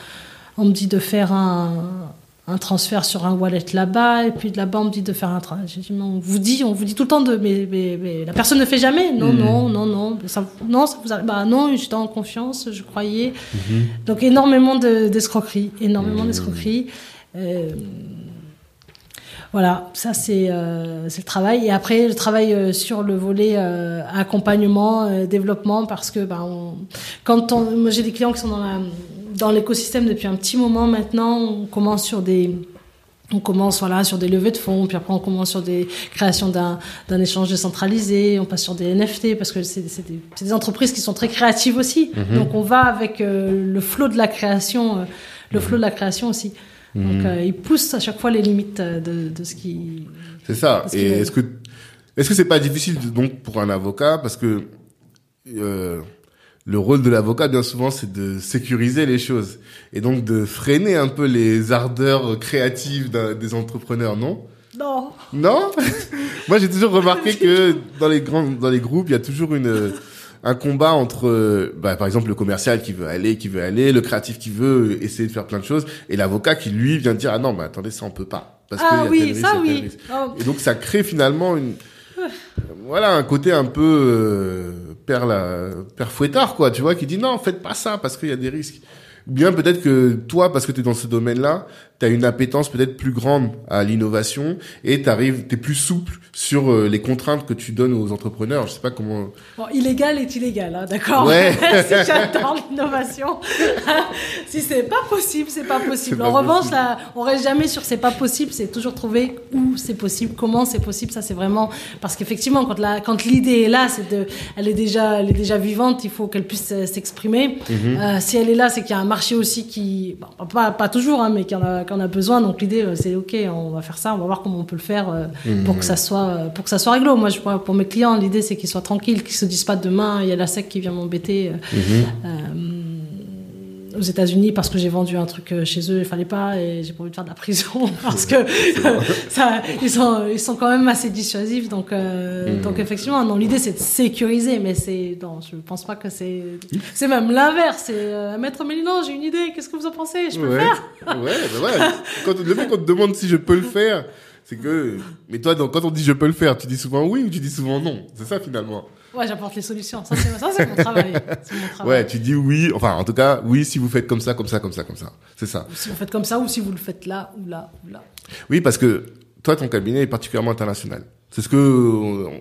on me dit de faire un un transfert sur un wallet là-bas et puis de là-bas on me dit de faire un tra- j'ai dit, mais on vous dit on vous dit tout le temps de mais, mais, mais la personne ne fait jamais non Mhm. non non non ça, non ça vous arrive bah non j'étais en confiance je croyais donc énormément de- d'escroqueries énormément Mhm. d'escroqueries Euh, voilà, ça c'est euh, c'est le travail. Et après, le travail euh, sur le volet euh, accompagnement, développement, parce que ben, on, quand on, moi j'ai des clients qui sont dans la dans l'écosystème depuis un petit moment maintenant. On commence sur des on commence voilà sur des levées de fonds, puis après on commence sur des créations d'un d'un échange décentralisé, on passe sur des NFT parce que c'est c'est des, c'est des entreprises qui sont très créatives aussi. Mhm. Donc on va avec euh, le flot de la création, euh, le flot de la création aussi. Donc Mhm. euh, ils poussent à chaque fois les limites de, de ce qui. C'est ça. Et est-ce que est-ce que c'est pas difficile donc pour un avocat? Parce que le rôle de l'avocat bien souvent c'est de sécuriser les choses et donc de freiner un peu les ardeurs créatives des entrepreneurs, non? Non. Non? [laughs] Moi j'ai toujours remarqué que dans les grands dans les groupes, il y a toujours une un combat entre bah, par exemple le commercial qui veut aller, qui veut aller, le créatif qui veut essayer de faire plein de choses et l'avocat qui lui vient dire ah non mais attendez ça on peut pas parce ah oui, risque, ça oui. Oh, Et donc ça crée finalement une voilà un côté un peu euh, père la père fouettard quoi, tu vois, qui dit non, faites pas ça parce qu'il y a des risques. Bien peut-être que toi parce que tu es dans ce domaine-là, tu as une appétence peut-être plus grande à l'innovation et tu arrives tu es plus souple sur euh, les contraintes que tu donnes aux entrepreneurs, je sais pas comment Bon, illégal est illégal, hein, d'accord Ouais. [laughs] Si j'adore l'innovation, [laughs] si c'est pas possible, c'est pas possible. En revanche, là, on reste jamais sur c'est pas possible, c'est toujours trouver où c'est possible, comment c'est possible. Ça, c'est vraiment parce qu'effectivement, quand la, quand l'idée est là, c'est de, elle est déjà, elle est déjà vivante. Il faut qu'elle puisse euh, s'exprimer. Euh, si elle est là, c'est qu'il y a un marché aussi qui, bon, pas, pas toujours, hein, mais qui en a, qui en a besoin. Donc l'idée, euh, c'est ok, on va faire ça, on va voir comment on peut le faire euh, pour que ça soit, euh, pour que ça soit réglo. Moi, je pour pour mes clients, l'idée c'est qu'ils soient tranquilles, qu'ils se disent pas demain, il y a la SEC qui vient m'embêter. euh, euh, aux États-Unis parce que j'ai vendu un truc euh, chez eux, il fallait pas et j'ai pas envie de faire de la prison [laughs] parce que [laughs] ça, ils sont, ils sont quand même assez dissuasifs. Donc, euh, Mhm. donc effectivement, non, l'idée c'est de sécuriser, mais c'est, non, je pense pas que c'est, c'est même l'inverse. C'est euh, maître Mélinon, j'ai une idée, qu'est-ce que vous en pensez Je peux le ouais. faire [laughs] Ouais, bah voilà. Quand, le fait qu'on te demande si je peux le faire, c'est que mais toi donc, quand on dit je peux le faire, tu dis souvent oui ou tu dis souvent non? C'est ça finalement. Ouais, j'apporte les solutions. Ça, c'est, mon travail. C'est mon travail. Ouais, tu dis oui, enfin en tout cas, oui si vous faites comme ça, comme ça, comme ça, comme ça. C'est ça. Si vous faites comme ça ou si vous le faites là ou là ou là. Oui, parce que toi, ton cabinet est particulièrement international. C'est ce que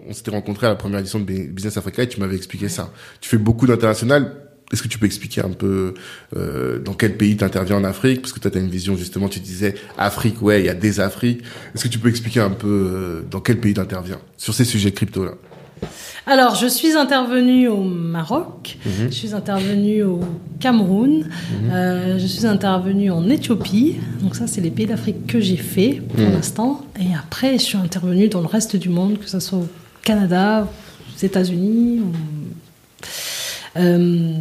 on s'était rencontré à la première édition de Business Africa et tu m'avais expliqué ça. Tu fais beaucoup d'international. Est-ce que tu peux expliquer un peu euh, dans quel pays tu interviens en Afrique? Parce que toi, tu as une vision, justement, tu disais Afrique, ouais, il y a des Afriques. Est-ce que tu peux expliquer un peu euh, dans quel pays tu interviens sur ces sujets crypto-là? Alors, je suis intervenue au Maroc, je suis intervenue au Cameroun, euh, je suis intervenue en Éthiopie. Donc ça, c'est les pays d'Afrique que j'ai fait pour Mhm. l'instant. Et après, je suis intervenue dans le reste du monde, que ce soit au Canada, aux États-Unis. ou- Euh,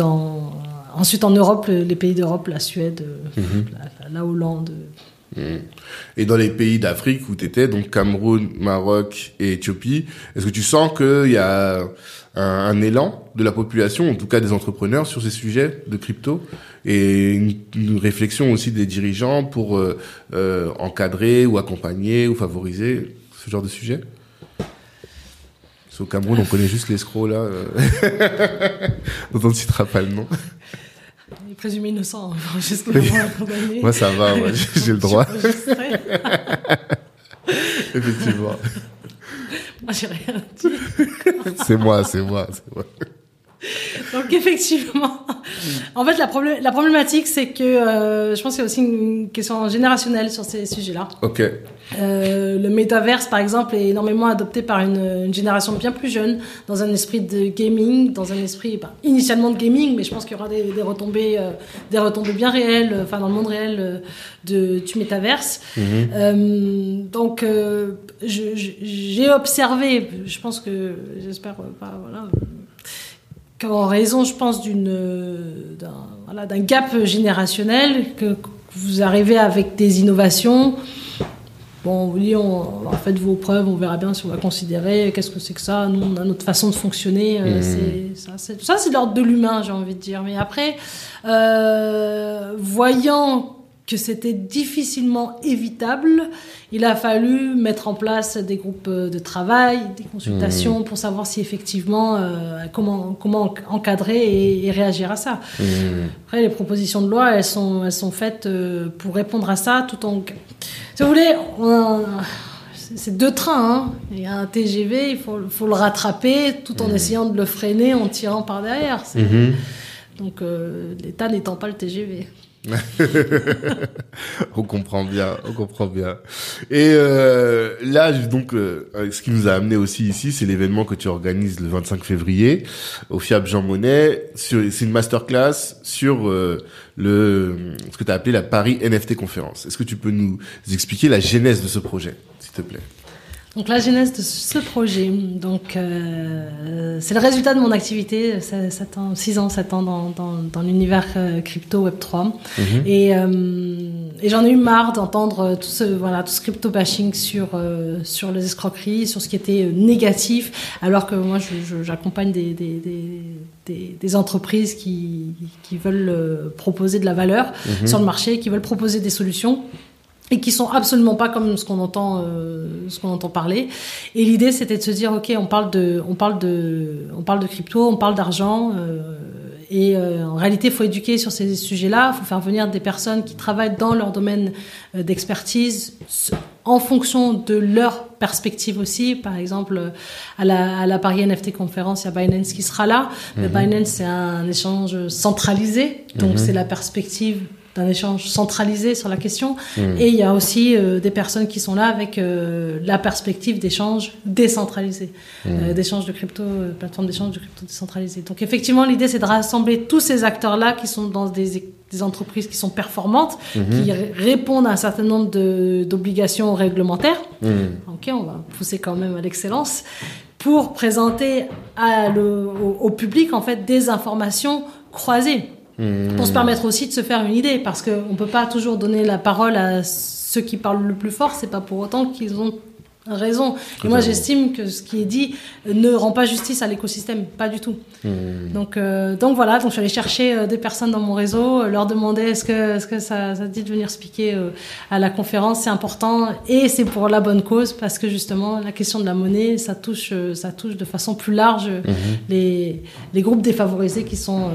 en- Ensuite, en Europe, les pays d'Europe, la Suède, Mhm. la, la Hollande. Et dans les pays d'Afrique où tu étais, donc Cameroun, Maroc et Éthiopie, est-ce que tu sens qu'il y a un, élan de la population, en tout cas des entrepreneurs, sur ces sujets de crypto et une, une réflexion aussi des dirigeants pour euh, euh, encadrer ou accompagner ou favoriser ce genre de sujet? Parce qu'au Cameroun, on connaît juste l'escroc là, euh, [laughs] dont on ne citera pas le nom. Présumé innocent hein, jusqu'à la condamné. Moi, ça va, ouais, j'ai le droit, [laughs] effectivement. Moi, j'ai rien dit. [laughs] C'est moi, c'est moi, c'est moi. [laughs] Donc, effectivement, en fait la, la problématique c'est que euh, je pense qu'il y a aussi une question générationnelle sur ces sujets-là. Ok. Euh, le métaverse par exemple est énormément adopté par une, une, génération bien plus jeune, dans un esprit de gaming, dans un esprit bah, initialement de gaming, mais je pense qu'il y aura des, des retombées, euh, des retombées bien réelles, enfin dans le monde réel de, du métaverse. Mhm. Donc j'ai observé, je pense que j'espère pas voilà qu'en raison, je pense, d'une d'un voilà, d'un gap générationnel, que, que vous arrivez avec des innovations. Bon, dit, on, faites vos preuves, on verra bien si on va considérer qu'est-ce que c'est que ça. Nous, on a notre façon de fonctionner. Euh, c'est ça, c'est ça, c'est l'ordre de l'humain, j'ai envie de dire. Mais après, euh, voyant que c'était difficilement évitable, il a fallu mettre en place des groupes de travail, des consultations pour savoir si effectivement euh, comment comment encadrer et, et réagir à ça. Mmh. Après, les propositions de loi, elles sont elles sont faites euh, pour répondre à ça, tout en si vous voulez, on- c'est deux trains. Hein. Il y a un TGV, il faut, faut le rattraper tout en essayant de le freiner en tirant par derrière. Donc euh, l'État n'étant pas le TGV. [laughs] on comprend bien, on comprend bien. Et euh, là, donc, euh, ce qui nous a amené aussi ici, c'est l'événement que tu organises le 25 février au FIAB Jean Monnet. C'est une masterclass sur euh, le ce que tu as appelé la Paris NFT conférence. Est-ce que tu peux nous expliquer la genèse de ce projet, s'il te plaît? Donc la genèse de ce projet, donc euh, c'est le résultat de mon activité, 7 ans, 6 ans, 7 ans dans, dans, dans l'univers euh, crypto Web 3. Et, euh, et j'en ai eu marre d'entendre tout ce voilà tout ce crypto bashing sur euh, sur les escroqueries, sur ce qui était euh, négatif, alors que moi j'accompagne des, des, des, des, des entreprises qui, qui veulent euh, proposer de la valeur sur le marché, qui veulent proposer des solutions et qui sont absolument pas comme ce qu'on entend euh, ce qu'on entend parler. Et l'idée c'était de se dire ok on parle de on parle de on parle de crypto on parle d'argent euh, et euh, en réalité il faut éduquer sur ces sujets là il faut faire venir des personnes qui travaillent dans leur domaine euh, d'expertise en fonction de leur perspective aussi. Par exemple à la, à la Paris NFT conférence il y a Binance qui sera là. Mais Binance c'est un échange centralisé donc c'est la perspective d'un échange centralisé sur la question. Et il y a aussi euh, des personnes qui sont là avec euh, la perspective d'échange décentralisé, euh, d'échange de crypto, plateforme d'échange de crypto décentralisé. Donc effectivement, l'idée c'est de rassembler tous ces acteurs-là qui sont dans des, des entreprises qui sont performantes, qui r- répondent à un certain nombre d'obligations réglementaires. Ok, on va pousser quand même à l'excellence pour présenter à le- au, au public en fait des informations croisées pour se permettre aussi de se faire une idée parce qu'on peut pas toujours donner la parole à ceux qui parlent le plus fort c'est pas pour autant qu'ils ont raison. Et moi j'estime que ce qui est dit ne rend pas justice à l'écosystème pas du tout. Donc euh, donc voilà donc je suis allée chercher euh, des personnes dans mon réseau euh, leur demander est-ce que est-ce que ça ça te dit de venir speaker à la conférence. C'est important et c'est pour la bonne cause parce que justement la question de la monnaie ça touche ça touche de façon plus large euh, les les groupes défavorisés qui sont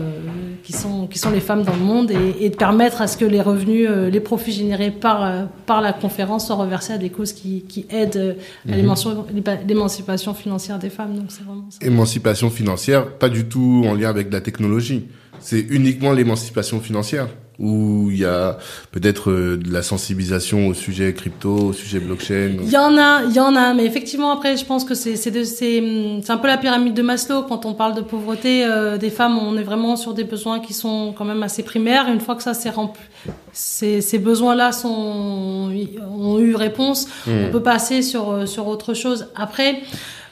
qui sont qui sont les femmes dans le monde et, et de permettre à ce que les revenus les profits générés par par la conférence soient reversés à des causes qui qui aident à l'émancipation- l'émancipation financière des femmes donc c'est vraiment ça. Émancipation financière, pas du tout en lien avec la technologie. C'est uniquement l'émancipation financière où il y a peut-être euh, de la sensibilisation au sujet crypto, au sujet blockchain. Il y en a, il y en a, mais effectivement après, je pense que c'est c'est de- c'est hum, c'est un peu la pyramide de Maslow quand on parle de pauvreté euh, des femmes. On est vraiment sur des besoins qui sont quand même assez primaires. Une fois que ça s'est rempli, ces, ces besoins-là sont ont eu réponse. On peut passer sur euh, sur autre chose. Après.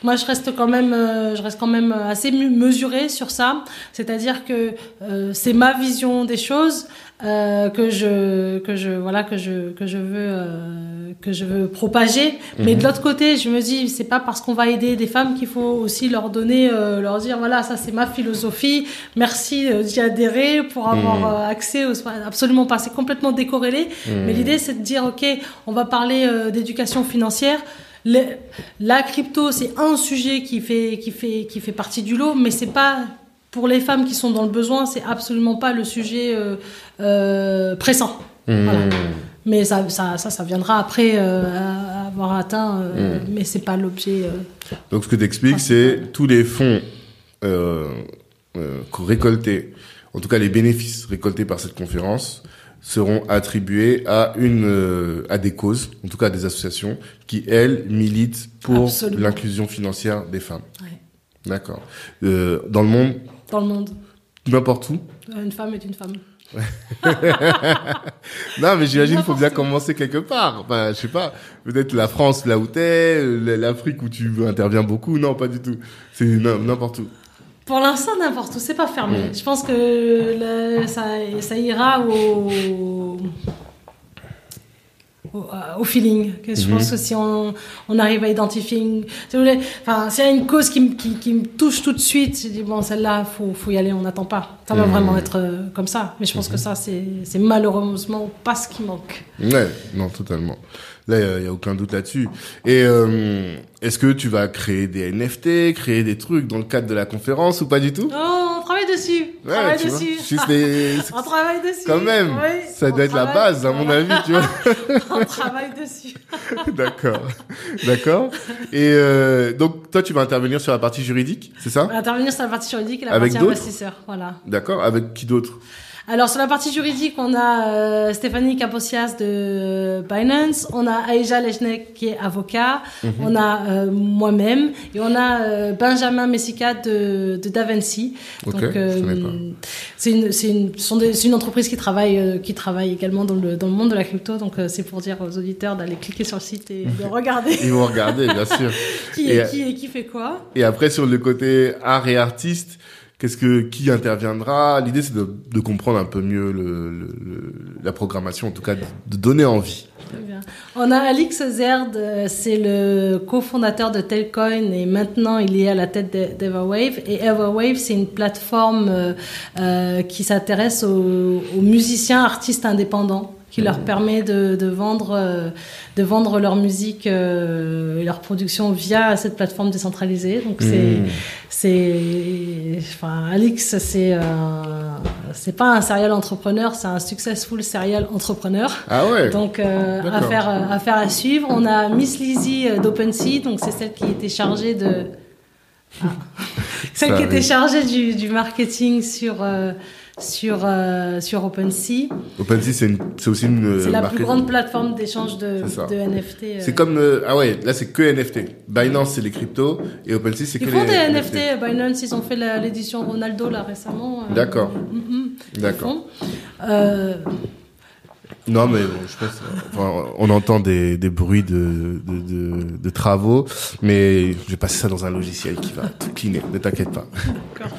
Moi, je reste quand même, euh, je reste quand même assez mesurée sur ça. C'est-à-dire que euh, c'est ma vision des choses euh, que je, que je, voilà, que je, que je veux, euh, que je veux propager. Mais de l'autre côté, je me dis, c'est pas parce qu'on va aider des femmes qu'il faut aussi leur donner, leur dire, voilà, ça c'est ma philosophie. Merci d'y adhérer pour avoir euh, accès aux soins. Absolument pas. C'est complètement décorrélé. Mais l'idée, c'est de dire, ok, on va parler d'éducation financière. Le- la crypto, c'est un sujet qui fait, qui fait, qui fait partie du lot, mais c'est pas pour les femmes qui sont dans le besoin, c'est absolument pas le sujet euh, euh, pressant. Voilà. Mais ça, ça, ça, ça viendra après euh, avoir atteint, euh, mais c'est pas l'objet. Donc ce que tu expliques, c'est tous les fonds récoltés, en tout cas les bénéfices récoltés par cette conférence, seront attribués à une euh, à des causes, en tout cas à des associations qui elles militent pour l'inclusion financière des femmes. Ouais. D'accord. Euh, dans le monde, Dans le monde, n'importe où. une femme est une femme. [laughs] Non, mais j'imagine qu'il faut bien commencer quelque part. Enfin, je sais pas. Peut-être la France là où t'es, euh, l'Afrique où tu interviens beaucoup. Non, pas du tout. C'est n'importe où. Pour l'instant, n'importe où, c'est pas fermé. Mm. Je pense que le- ça, ça ira au, au, euh, au feeling. Que Je pense que si on, on arrive à identifier, une, si vous voulez, enfin, s'il y a une cause qui, me- qui, qui me touche tout de suite, je dis bon, celle-là, faut, faut y aller, on n'attend pas. Ça va Mhm. vraiment être euh, comme ça. Mais je pense que ça, c'est c'est malheureusement pas ce qui manque. Ouais, non, totalement. Là, il y, a aucun doute là-dessus. Et euh, est-ce que tu vas créer des NFT, créer des trucs dans le cadre de la conférence ou pas du tout? Oh, on travaille dessus. On Ouais, travaille vois. dessus. Juste [laughs] les- on travaille dessus. Quand même, Oui, ça doit être la base, à mon avis, tu vois. [laughs] on travaille dessus. [laughs] D'accord, d'accord. Et euh, donc, toi, tu vas intervenir sur la partie juridique, c'est ça? On va intervenir sur la partie juridique et la Avec partie investisseur. Voilà. D'accord. Avec qui d'autre? Alors sur la partie juridique, on a euh, Stéphanie Caposias de Binance, on a Aïja Lejnek qui est avocat, Mhm. on a euh, moi-même et on a euh, Benjamin Messica de, de Davinci. Ok, Donc pas. c'est une c'est une des- une entreprise qui travaille euh, qui travaille également dans le dans le monde de la crypto. Donc euh, c'est pour dire aux auditeurs d'aller cliquer sur le site et de [laughs] regarder Ils vont regarder, bien sûr. [laughs] qui Et, est euh, qui et qui fait quoi. Et après, sur le côté art et artiste, qu'est-ce que qui interviendra? L'idée, c'est de, comprendre un peu mieux la programmation, en tout cas, de, donner envie. On a Alix Zerd, euh, c'est le cofondateur de Telcoin et maintenant il est à la tête d'E- d'Everwave. Et Everwave, c'est une plateforme euh, euh, qui s'intéresse aux musiciens, artistes indépendants qui leur permet de, de vendre euh, de vendre leur musique euh, et leur production via cette plateforme décentralisée donc c'est Mmh. c'est enfin Alix c'est c'est pas un serial entrepreneur c'est un successful serial entrepreneur Ah ouais. donc euh, à faire à faire à suivre. On a Miss Lizzie d'OpenSea, donc c'est celle qui était chargée de [laughs] Ah. [laughs] celle Ça qui était chargée du, du marketing sur euh, sur euh, sur OpenSea. OpenSea, c'est aussi une. euh, c'est la market- plus grande plateforme d'échange de, NFT. euh. C'est comme euh, ah ouais, là c'est que NFT. Binance c'est les cryptos et OpenSea c'est que Ils font les des NFT. Binance, ils ont fait l'édition Ronaldo là récemment. euh, D'accord. mm, mm, D'accord. Euh, Non mais bon, je pense euh, enfin, on entend des, des bruits de, de, de, de travaux, mais je vais passer ça dans un logiciel qui va tout cleaner. Ne t'inquiète pas. D'accord.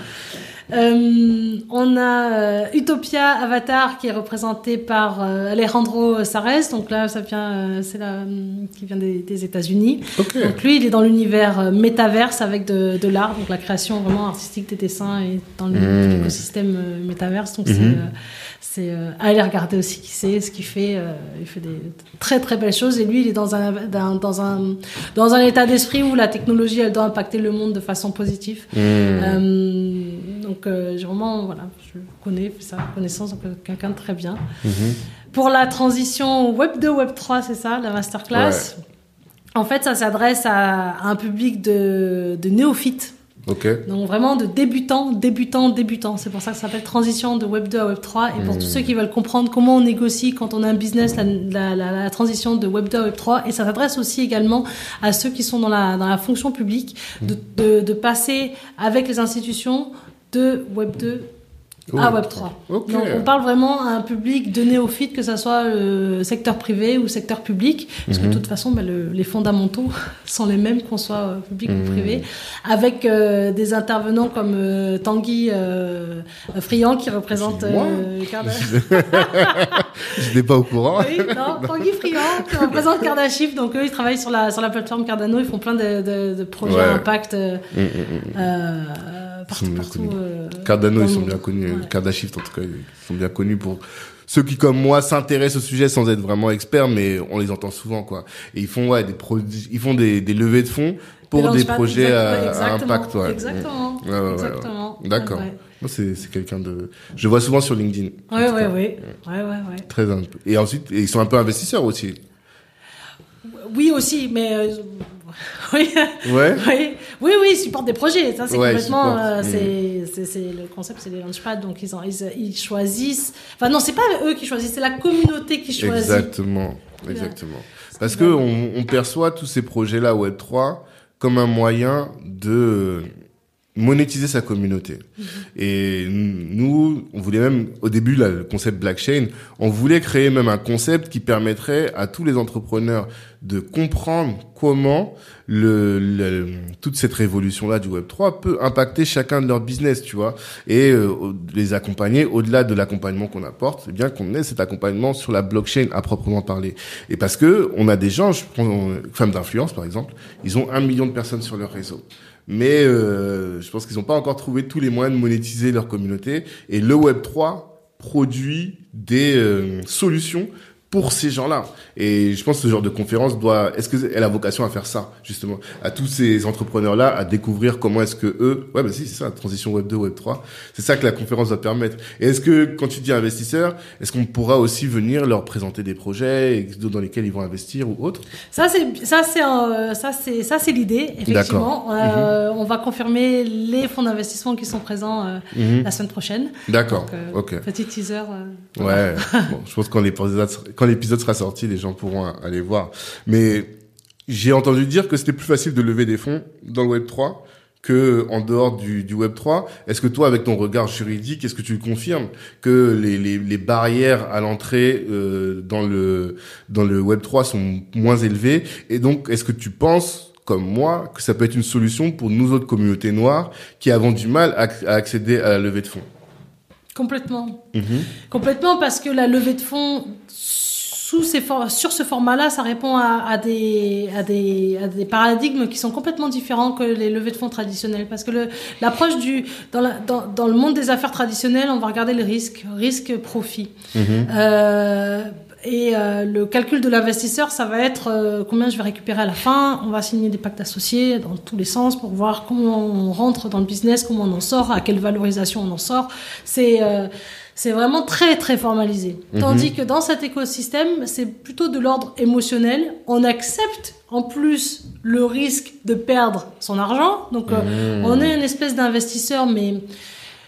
Euh, on a euh, Utopia Avatar qui est représenté par euh, Alejandro Sares. Donc là, ça vient, c'est là qui vient des, des États-Unis. Donc lui, il est dans l'univers métaverse avec de, de l'art, donc la création vraiment artistique des dessins et dans le- Mm. l'écosystème euh, métaverse. Donc c'est, euh, c'est euh, aller regarder aussi qui c'est, ce qu'il fait. euh, il fait des très très belles choses et lui, il est dans un dans, dans un dans un état d'esprit où la technologie, elle doit impacter le monde de façon positive. Mmh. Euh, donc j'ai vraiment voilà, je connais sa connaissance donc quelqu'un de très bien. Mhm. Pour la transition Web 2 Web 3, c'est ça, la masterclass? En fait, ça s'adresse à, à un public de, de néophytes. Donc vraiment de débutants, débutants, débutants. C'est pour ça que ça s'appelle transition de Web 2 à Web 3. Et pour Mmh. tous ceux qui veulent comprendre comment on négocie quand on a un business, la, la, la, la transition de Web 2 à Web 3. Et ça s'adresse aussi également à ceux qui sont dans la, dans la fonction publique, de, de, de passer avec les institutions de Web 2 à Web 3. Ok. Donc on parle vraiment à un public de néophytes, que ce soit le secteur privé ou secteur public, parce que de toute façon, bah, le- les fondamentaux [laughs] sont les mêmes qu'on soit euh, public ou Mhm. privé, avec euh, des intervenants comme euh, Tanguy euh, Friand qui représente euh, [laughs] Je n'étais pas au courant. Oui, non, Tanguy Friand qui [laughs] représente Cardaship. Donc eux, ils travaillent sur la sur la plateforme Cardano, ils font plein de, de, de projets Ouais. à impact euh, mmh, mmh. euh, partout, euh, Cardano, ils sont bien connus. Ouais. Cardashift, en tout cas, ils sont bien connus pour ceux qui, comme moi, s'intéressent au sujet sans être vraiment experts, mais on les entend souvent, quoi. Et ils font, ouais, des produits, ils font des, des levées de fonds pour Des projets à, impact, ouais. Exactement. Ouais, ouais, ouais, ouais. exactement. D'accord. C'est, c'est quelqu'un de, je vois souvent sur LinkedIn. ouais, ouais, ouais, ouais, ouais. Très. Et ensuite, ils sont un peu investisseurs aussi. Oui aussi, mais euh, [laughs] oui. Ouais. oui, oui, oui, ils supportent des projets. Ça, c'est Ouais, complètement. euh, Mm. c'est, c'est, le concept, c'est les launchpads. Donc, ils, ont, ils, ils choisissent. Enfin, non, c'est pas eux qui choisissent, c'est la communauté qui choisit. Exactement, exactement. Parce que on, on perçoit tous ces projets-là Web 3 comme un moyen de monétiser sa communauté. Et nous, on voulait même, au début, le concept blockchain, on voulait créer même un concept qui permettrait à tous les entrepreneurs de comprendre comment le, le- toute cette révolution-là du Web 3 peut impacter chacun de leur business, tu vois, et euh, les accompagner au-delà de l'accompagnement qu'on apporte, c'est bien qu'on ait cet accompagnement sur la blockchain à proprement parler. Et parce que on a des gens, je prends euh, femmes d'influence par exemple, ils ont un million de personnes sur leur réseau. Mais euh, je pense qu'ils n'ont pas encore trouvé tous les moyens de monétiser leur communauté. Et le Web 3 produit des euh, solutions pour ces gens-là. Et je pense que ce genre de conférence doit, est-ce qu'elle a vocation à faire ça, justement, à tous ces entrepreneurs-là, à découvrir comment est-ce que eux, ouais, bah si, c'est ça, transition Web 2, Web 3, c'est ça que la conférence doit permettre. Et est-ce que, quand tu dis investisseurs, est-ce qu'on pourra aussi venir leur présenter des projets et dans lesquels ils vont investir ou autres Ça c'est ça c'est euh, ça c'est ça c'est l'idée effectivement. Euh, On va confirmer les fonds d'investissement qui sont présents euh, Mhm. la semaine prochaine. D'accord, euh, ok. Petit teaser. Ouais, bon, je pense que quand l'épisode, quand l'épisode sera sorti, les gens pourront aller voir. Mais j'ai entendu dire que c'était plus facile de lever des fonds dans le Web 3 que en dehors du, du Web 3. Est-ce que toi, avec ton regard juridique, est-ce que tu confirmes que les, les, les barrières à l'entrée euh, dans le dans le Web 3 sont moins élevées? Et donc, est-ce que tu penses comme moi, que ça peut être une solution pour nous autres communautés noires qui avons du mal à, à accéder à la levée de fonds? Complètement. Mhm. Complètement parce que la levée de fonds sous ces sur ce format-là, ça répond à, à des, à, des, à des paradigmes qui sont complètement différents que les levées de fonds traditionnelles. Parce que l'approche du dans, la- dans, dans le monde des affaires traditionnelles, on va regarder le risque, risque-profit. Mhm. Euh, et euh, le calcul de l'investisseur, ça va être euh, combien je vais récupérer à la fin. On va signer des pactes associés dans tous les sens pour voir comment on rentre dans le business, comment on en sort, à quelle valorisation on en sort. C'est euh, c'est vraiment très très formalisé. Tandis que dans cet écosystème, c'est plutôt de l'ordre émotionnel. On accepte en plus le risque de perdre son argent. Donc euh, on est une espèce d'investisseur, mais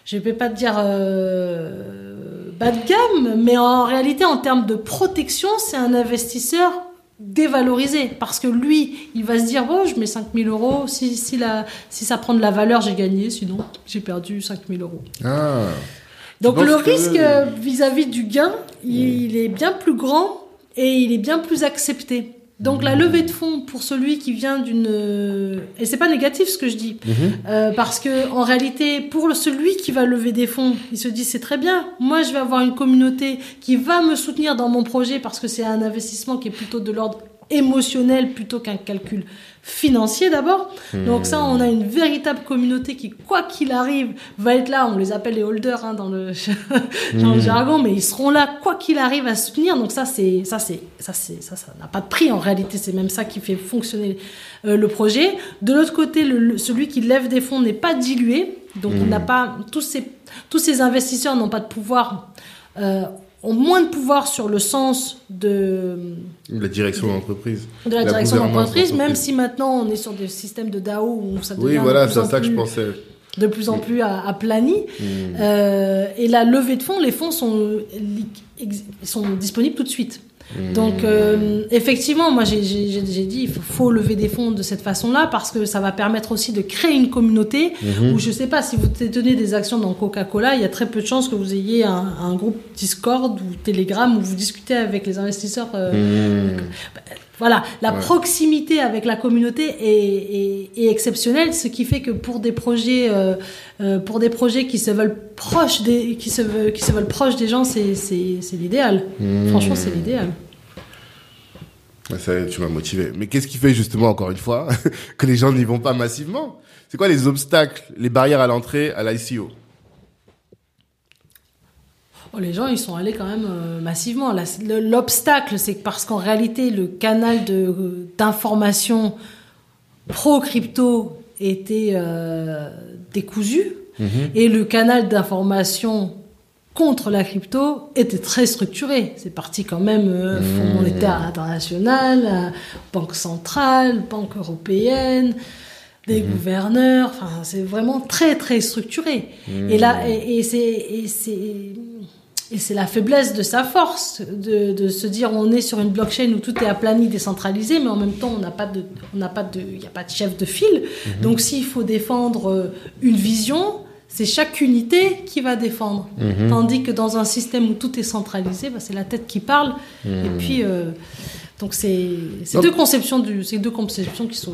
je ne vais pas te dire euh, bas de gamme, mais en réalité, en termes de protection, c'est un investisseur dévalorisé parce que lui, il va se dire bon, je mets 5000 euros, si, si, la, si ça prend de la valeur, j'ai gagné, sinon j'ai perdu 5000 euros. Ah. Donc le que- risque euh, vis-à-vis du gain, il est bien plus grand et il est bien plus accepté. Donc la levée de fonds pour celui qui vient d'une euh, et c'est pas négatif ce que je dis Mhm. euh, parce que en réalité pour celui qui va lever des fonds, il se dit c'est très bien. Moi je vais avoir une communauté qui va me soutenir dans mon projet parce que c'est un investissement qui est plutôt de l'ordre émotionnel plutôt qu'un calcul financier d'abord. Donc ça, on a une véritable communauté qui, quoi qu'il arrive, va être là. On les appelle les holders hein, dans le [laughs] dans le jargon, mais ils seront là quoi qu'il arrive à soutenir. Donc ça, c'est ça, c'est ça, c'est ça, ça n'a pas de prix en réalité. C'est même ça qui fait fonctionner euh, le projet. De l'autre côté, le, celui qui lève des fonds n'est pas dilué, donc il n'a pas tous ces tous ces investisseurs n'ont pas de pouvoir. Euh, ont moins de pouvoir sur le sens de, La direction de l'entreprise. de la, La direction gouvernance d'entreprise, même si maintenant on est sur des systèmes de DAO où ça devient Oui, voilà, de plus c'est en à ça que je plus- pensais. de plus en plus à- aplani. Hmm. Euh, et la levée de fonds, les fonds sont, ex- sont disponibles tout de suite. Hmm. Donc euh, effectivement, moi j'ai dit il faut, faut lever des fonds de cette façon-là parce que ça va permettre aussi de créer une communauté Mhm. où je sais pas si vous détenez des actions dans Coca-Cola, il y a très peu de chances que vous ayez un, un groupe Discord ou Telegram où vous discutez avec les investisseurs. euh, Mmh. Voilà, la Ouais. proximité avec la communauté est, est, est exceptionnelle, ce qui fait que pour des projets, euh, pour des projets qui se veulent proches des, qui se veulent, qui se veulent proches des gens, c'est l'idéal. Mmh. Franchement, c'est l'idéal. Ça, tu m'as motivé. Mais qu'est-ce qui fait justement, encore une fois, [laughs] que les gens n'y vont pas massivement? C'est quoi les obstacles, les barrières à l'entrée à l'ICO Oh, les gens, ils sont allés quand même euh, massivement. L'obstacle, c'est que parce qu'en réalité, le canal euh, d'information pro crypto était euh, décousu Mhm. et le canal d'information contre la crypto était très structuré. C'est parti quand même euh, Fonds monétaire international, Banque centrale, Banque européenne, des Mmh. gouverneurs. Enfin, c'est vraiment très très structuré. Mmh. Et là, et, et c'est et c'est la faiblesse de sa force de, de se dire on est sur une blockchain où tout est aplani, décentralisé, mais en même temps on n'a pas de on n'a pas de il n'y a pas de chef de file. Donc s'il faut défendre euh, une vision, c'est chaque unité qui va défendre. Mhm. Tandis que dans un système où tout est centralisé, bah, c'est la tête qui parle. Et puis euh, donc c'est deux conceptions du c'est deux conceptions qui sont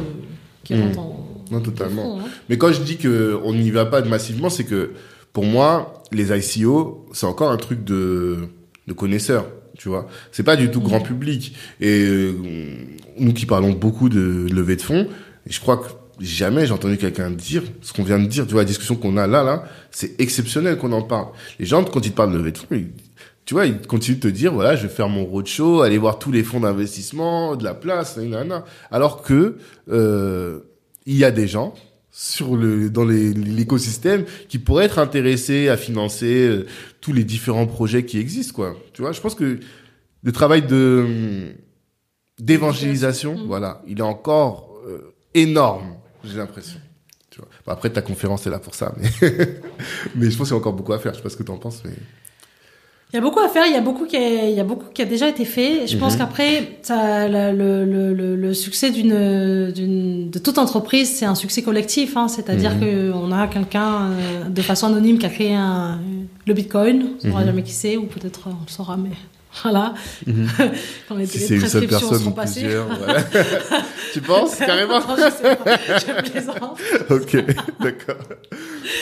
qui Mhm. rentrent en Non, totalement. fond, hein. Mais quand je dis que on n'y va pas massivement, c'est que pour moi, les ICO, c'est encore un truc de, de connaisseurs. Tu vois, c'est pas du tout grand public. Et euh, nous qui parlons beaucoup de levée de fonds, je crois que jamais j'ai entendu quelqu'un dire ce qu'on vient de dire. Tu vois, la discussion qu'on a là, là, c'est exceptionnel qu'on en parle. Les gens, quand ils te parlent de levée de fonds, ils- tu vois, ils continuent de te dire, voilà, je vais faire mon roadshow, aller voir tous les fonds d'investissement, de la place, nanana. Alors que euh, il y a des gens sur le dans l'écosystème qui pourraient être intéressés à financer euh, tous les différents projets qui existent, quoi. Tu vois, je pense que le travail de d'évangélisation, Mhm. voilà, il est encore euh, énorme, j'ai l'impression. Tu vois. Bon, après, ta conférence est là pour ça, mais [laughs] mais je pense qu'il y a encore beaucoup à faire. Je sais pas ce que tu en penses, mais Il y a beaucoup à faire, il y a beaucoup qui a, il y a beaucoup qui a déjà été fait. Je pense Mhm. qu'après, le, le, le, le succès d'une, de toute entreprise, c'est un succès collectif. Hein, C'est-à-dire Mhm. que on a quelqu'un euh, de façon anonyme qui a créé un, le Bitcoin. On ne saura Mhm. jamais qui c'est, ou peut-être euh, on le saura, mais [laughs] voilà. [laughs] Quand les si c'est une seule personne ou plusieurs, [laughs] voilà. tu penses carrément Non, je sais pas, je plaisante. Ok, d'accord.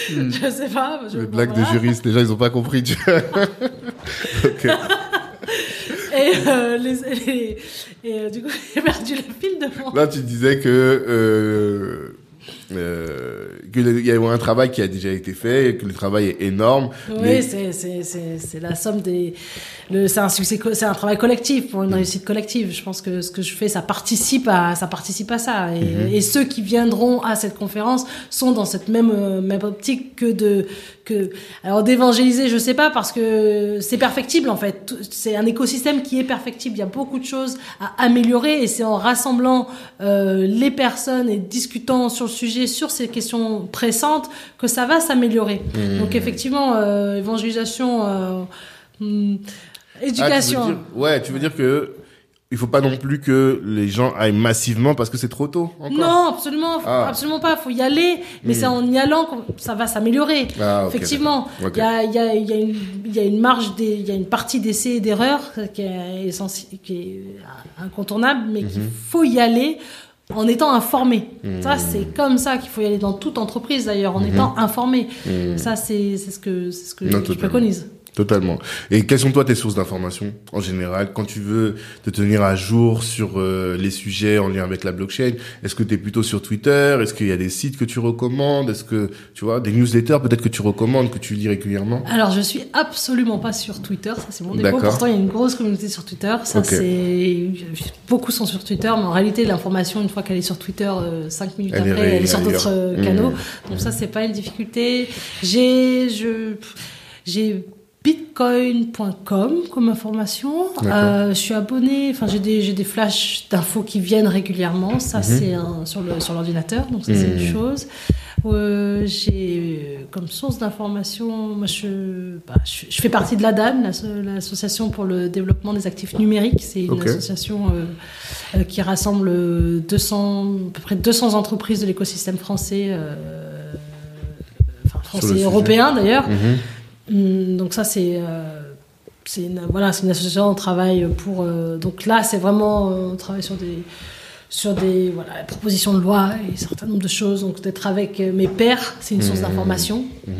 Je sais pas. Je, Les blagues voilà. de juristes, gens ils ont pas compris. [laughs] Ok. Et, euh, les, les- et euh, du coup, [laughs] j'ai perdu le fil de mon. Là, tu disais que euh, qu'il y a eu un travail qui a déjà été fait, que le travail est énorme. Oui, mais- c'est c'est c'est c'est la somme des. C'est un succès, c'est un travail collectif pour une réussite collective. Je pense que ce que je fais, ça participe à ça participe à ça. Et, Mhm. et ceux qui viendront à cette conférence sont dans cette même euh, même optique que de que alors d'évangéliser, je sais pas parce que c'est perfectible en fait. C'est un écosystème qui est perfectible. Il y a beaucoup de choses à améliorer et c'est en rassemblant euh, les personnes et discutant sur le sujet, sur ces questions pressantes, que ça va s'améliorer. Mhm. Donc effectivement, euh, évangélisation, euh, hum, Ah, tu éducation. dire- ouais, tu veux dire que il faut pas non plus que les gens aillent massivement parce que c'est trop tôt encore. non, absolument, faut- Ah. absolument pas. Faut y aller, mais c'est en y allant que ça va s'améliorer. Ah, Effectivement, il y, a, il y, a, il y, a une, il y a une marge, il y a une partie d'essai et d'erreur qui est, qui est incontournable, mais qu'il Mhm. faut y aller en étant informé. Ça, c'est comme ça qu'il faut y aller dans toute entreprise d'ailleurs, en étant informé. Mhm. Ça, c'est c'est ce que, ce que Non, je préconise. Totalement. Et quelles sont toi tes sources d'information en général quand tu veux te tenir à jour sur euh, les sujets en lien avec la blockchain? Est-ce que tu es plutôt sur Twitter? Est-ce qu'il y a des sites que tu recommandes? Est-ce que tu vois des newsletters peut-être que tu recommandes que tu lis régulièrement? Alors, je suis absolument pas sur Twitter, ça c'est mon défaut. Pourtant, il y a une grosse communauté sur Twitter. Ça, c'est beaucoup sont sur Twitter, mais en réalité, l'information, une fois qu'elle est sur Twitter, euh, cinq minutes Elle après, elle est sur d'autres euh, Mmh. canaux. Donc ça, c'est pas une difficulté. J'ai, je, j'ai bitcoin.com comme information. Euh, je suis abonné, enfin j'ai des des flashs d'infos qui viennent régulièrement. Ça Mhm. c'est sur le sur l'ordinateur, donc ça c'est Mhm. une chose. Euh, j'ai euh, comme source d'information, moi je, bah, je je fais partie de l'ADAN, l'asso- l'association pour le développement des actifs numériques. C'est une association euh, qui rassemble 200 à peu près 200 entreprises de l'écosystème français. Enfin, français européen d'ailleurs. Mhm. Donc ça c'est euh, c'est une voilà c'est une association on travaille pour euh, donc là c'est vraiment euh, on travaille sur des sur des voilà propositions de loi et un certain nombre de choses donc d'être avec mes pairs c'est une source Mmh. d'information Mhm.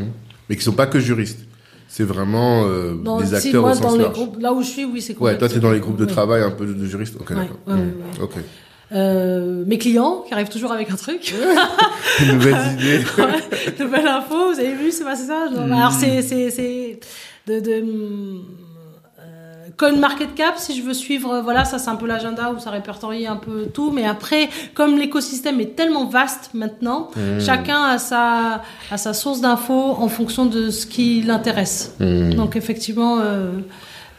Mais qui sont pas que juristes. C'est vraiment euh, Dans- des si, acteurs moi, au sens dans les large. groupes là où je suis oui c'est Ouais, toi t'es dans les groupes de Ouais. travail un peu de, juristes. Ok, Ouais, d'accord. ouais. Euh, mes clients qui arrivent toujours avec un truc [laughs] Une nouvelle idée. [laughs] Ouais, nouvelle info, vous avez vu, c'est passé ça Mm. Alors c'est c'est c'est de, de euh, Coin Market Cap, si je veux suivre, voilà, ça c'est un peu l'agenda où ça répertorie un peu tout. Mais après, comme l'écosystème est tellement vaste maintenant, Hmm. chacun a sa, a sa source d'infos en fonction de ce qui l'intéresse. Hmm. Donc effectivement, euh,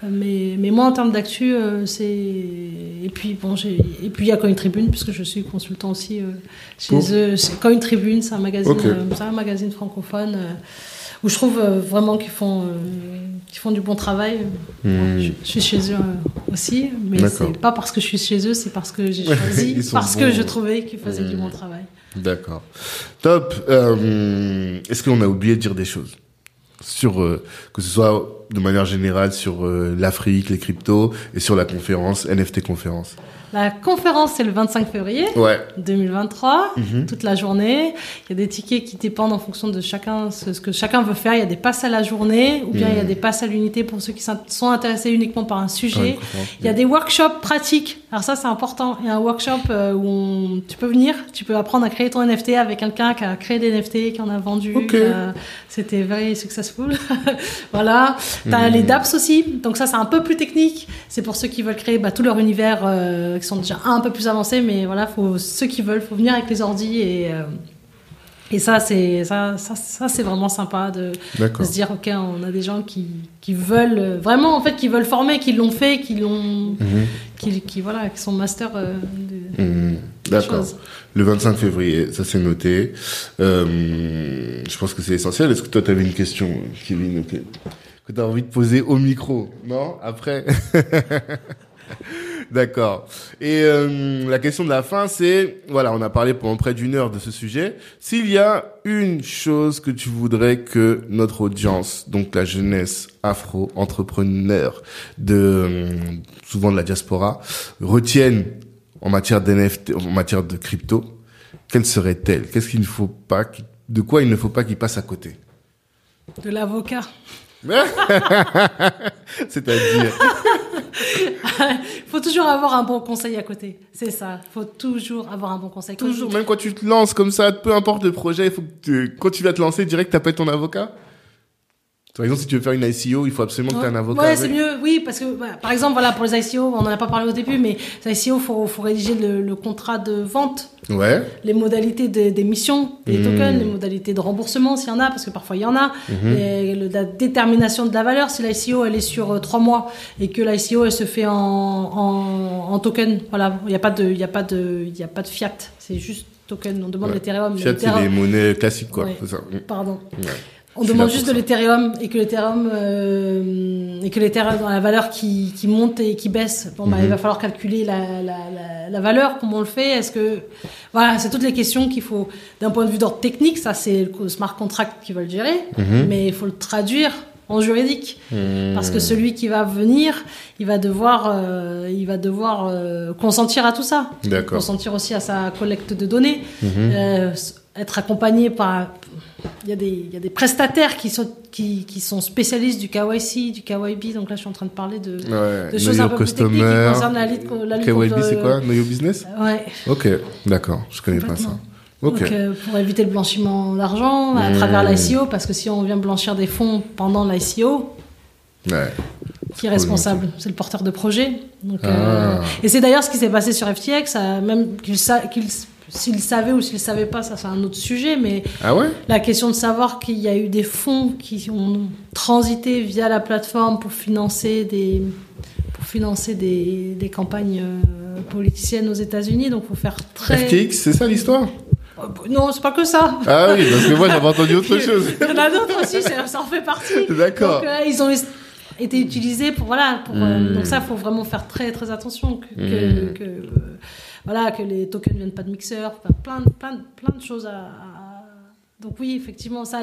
mais, mais moi en termes d'actu, euh, c'est et puis bon, et puis il y a Coin Tribune puisque je suis consultant aussi euh, chez Pour eux. Coin Tribune, c'est un magazine, Ok. euh, c'est un magazine francophone euh, où je trouve euh, vraiment qu'ils font euh, qu'ils font du bon travail. Hmm. Je, je suis chez eux aussi, mais c'est pas parce que je suis chez eux, c'est parce que j'ai choisi, [laughs] parce bons. que je trouvais qu'ils faisaient du Hmm. bon travail. D'accord. Top. Euh, Est-ce qu'on a oublié de dire des choses? Sur euh, que ce soit de manière générale sur euh, l'Afrique, les cryptos et sur la conférence NFT conférence. La conférence c'est le 25 février. Ouais. 2023, Mhm. toute la journée. Il y a des tickets qui dépendent en fonction de chacun, ce que chacun veut faire. Il y a des passes à la journée ou bien il y a Mhm. des passes à l'unité pour ceux qui sont- intéressés uniquement par un sujet. Il y a des workshops pratiques. Alors ça, c'est important. Il y a un workshop euh, où on- tu peux venir, tu peux apprendre à créer ton NFT avec quelqu'un qui a créé des NFT, qui en a vendu. Ok. qui a- C'était very successful. [laughs] voilà. T'as Mhm. les dApps aussi. Donc ça, c'est un peu plus technique. C'est pour ceux qui veulent créer bah, tout leur univers, euh, qui sont déjà un peu plus avancés. Mais voilà, faut, ceux qui veulent, faut venir avec les ordis et... euh, et ça, c'est ça, ça, ça c'est vraiment sympa de, se dire ok, on a des gens qui, qui veulent euh, vraiment en fait, qui veulent former, qui l'ont fait, qui l'ont, Mhm. qui, qui voilà, qui sont master euh, de, Mhm. D'accord. Le 25 février, ça c'est noté. Euh, je pense que c'est essentiel. Est-ce que toi, tu avais une question, Kevin, que, que tu as envie de poser au micro Non? Après [laughs] D'accord. Et euh, la question de la fin, c'est, voilà, on a parlé pendant près d'une heure de ce sujet. S'il y a une chose que tu voudrais que notre audience, donc la jeunesse afro-entrepreneur de euh, souvent de la diaspora, retienne en matière d'NFT, en matière de crypto, quelle serait-elle? Qu'est-ce qu'il ne faut pas, de quoi il ne faut pas qu'il passe à côté? De l'avocat. [laughs] C'est-à-dire? Il [laughs] faut toujours avoir un bon conseil à côté. C'est ça. Il faut toujours avoir un bon conseil. Toujours, même quand tu te lances comme ça, peu importe le projet, il faut que tu- quand tu vas te lancer, direct, t'appelles ton avocat? Par exemple, si tu veux faire une ICO, il faut absolument que tu aies un avocat. Ouais, c'est mieux, oui, parce que bah, par exemple, voilà, pour les ICO, on en a pas parlé au début, mais les ICO, faut, faut rédiger le, le contrat de vente, Ouais. les modalités de- d'émission des Mhm. tokens, les modalités de remboursement s'il y en a, parce que parfois il y en a, Mhm. et le- la détermination de la valeur. Si l'ICO elle est sur euh, trois mois et que l'ICO elle se fait en, en, en token, voilà, il n'y a pas de, il y a pas de, il y a pas de fiat, c'est juste token. On demande Ouais. l'Ethereum. Fiat, c'est les monnaies classiques, quoi. Ouais. Ça. Pardon. Ouais. On demande juste de l'Ethereum et que l'Ethereum euh, et que l'Ethereum dans la valeur qui, qui monte et qui baisse. Bon, bah, Mhm. il va falloir calculer la, la, la, la valeur, comment on le fait. Est-ce que voilà, c'est toutes les questions qu'il faut d'un point de vue d'ordre technique. Ça, c'est le smart contract qui va le gérer, Mhm. mais il faut le traduire en juridique Mm. parce que celui qui va venir, il va devoir, euh, il va devoir euh, consentir à tout ça, consentir aussi à sa collecte de données Mhm. euh, être accompagné par il y a des il y a des prestataires qui sont qui, qui sont spécialistes du KYC du KYB donc là je suis en train de parler de, Ouais. de choses un peu plus techniques qui concernent la lutte co- la lutte KYB, c'est quoi Know your business ouais Ok, d'accord. Je connais pas ça. Complètement. Ok. donc euh, pour éviter le blanchiment d'argent à Mmh. travers l'ICO parce que si on vient blanchir des fonds pendant l'ICO Ouais. qui est responsable C'est le porteur de projet. Donc, Ah. euh, et c'est d'ailleurs ce qui s'est passé sur FTX, euh, même qu'il sa- qu'il- s'il savait ou s'il savait pas, ça c'est un autre sujet, mais Ah ouais? la question de savoir qu'il y a eu des fonds qui ont transité via la plateforme pour financer des, pour financer des, des campagnes euh, politiciennes aux États-Unis, donc faut faire très. FTX, c'est ça l'histoire? Euh, Non, c'est pas que ça. Ah oui, parce que moi j'avais entendu autre [laughs] chose. Il y en a d'autres aussi, ça, en fait partie. D'accord. Donc, euh, ils ont été utilisés pour voilà. Pour, euh, donc ça, faut vraiment faire très très attention que, que, Mm. que, euh, voilà que les tokens viennent pas de mixeurs, enfin, plein de- plein plein de choses à, à- Donc oui, effectivement ça.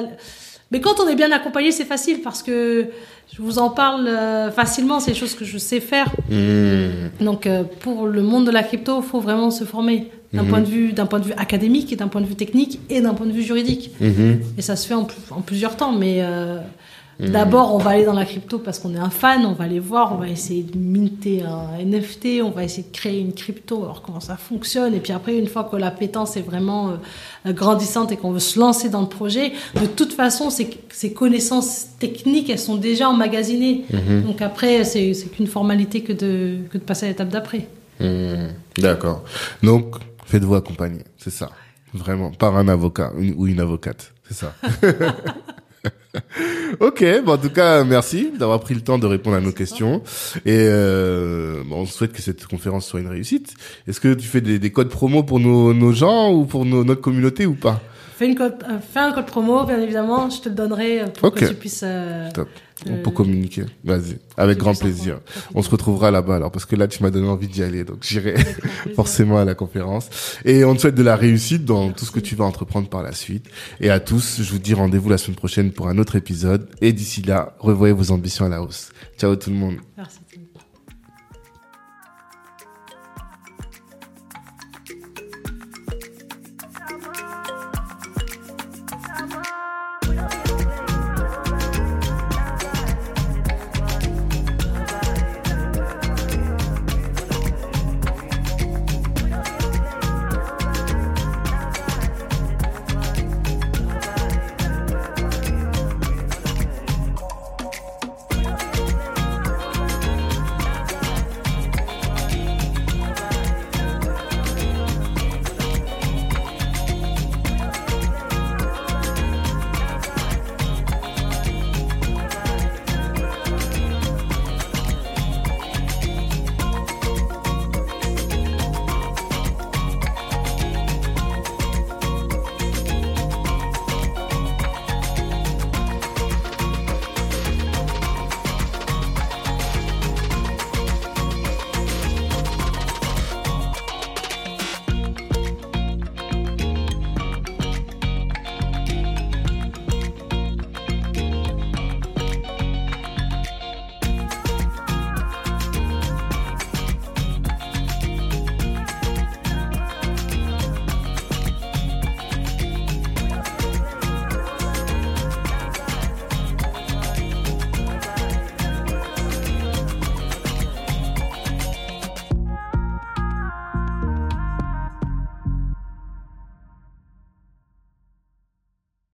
Mais quand on est bien accompagné, c'est facile parce que je vous en parle euh, facilement. C'est des choses que je sais faire. Hmm. Donc euh, pour le monde de la crypto, il faut vraiment se former d'un Mhm. point de vue d'un point de vue académique et d'un point de vue technique et d'un point de vue juridique. Mhm. Et ça se fait en plusieurs temps, mais euh, Mhm. D'abord, on va aller dans la crypto parce qu'on est un fan, on va aller voir, on va essayer de minter un NFT, on va essayer de créer une crypto, alors comment ça fonctionne. Et puis après, une fois que la pétence est vraiment euh, grandissante et qu'on veut se lancer dans le projet, de toute façon, ces, ces connaissances techniques, elles sont déjà emmagasinées. Mhm. Donc après, c'est qu'une formalité que de, que de passer à l'étape d'après. Mhm. D'accord. Donc, faites-vous accompagner, c'est ça. Vraiment, par un avocat ou une avocate, c'est ça. [laughs] [laughs] ok, bon, en tout cas, merci d'avoir pris le temps de répondre à nos questions. Et euh, on souhaite que cette conférence soit une réussite. Est-ce que tu fais des, des codes promo pour nos, nos gens ou pour nos, notre communauté ou pas? Fais, une code, euh, fais un code promo, bien évidemment, je te le donnerai pour que tu puisses... Euh. On peut communiquer. Vas-y, avec grand plaisir. On se retrouvera là-bas alors parce que là tu m'as donné envie d'y aller, donc j'irai [laughs] forcément à la conférence. Et on te souhaite de la réussite dans tout ce que tu vas entreprendre par la suite. Et à tous, je vous dis rendez-vous la semaine prochaine pour un autre épisode. Et d'ici là, revoyez vos ambitions à la hausse. Ciao tout le monde. Merci.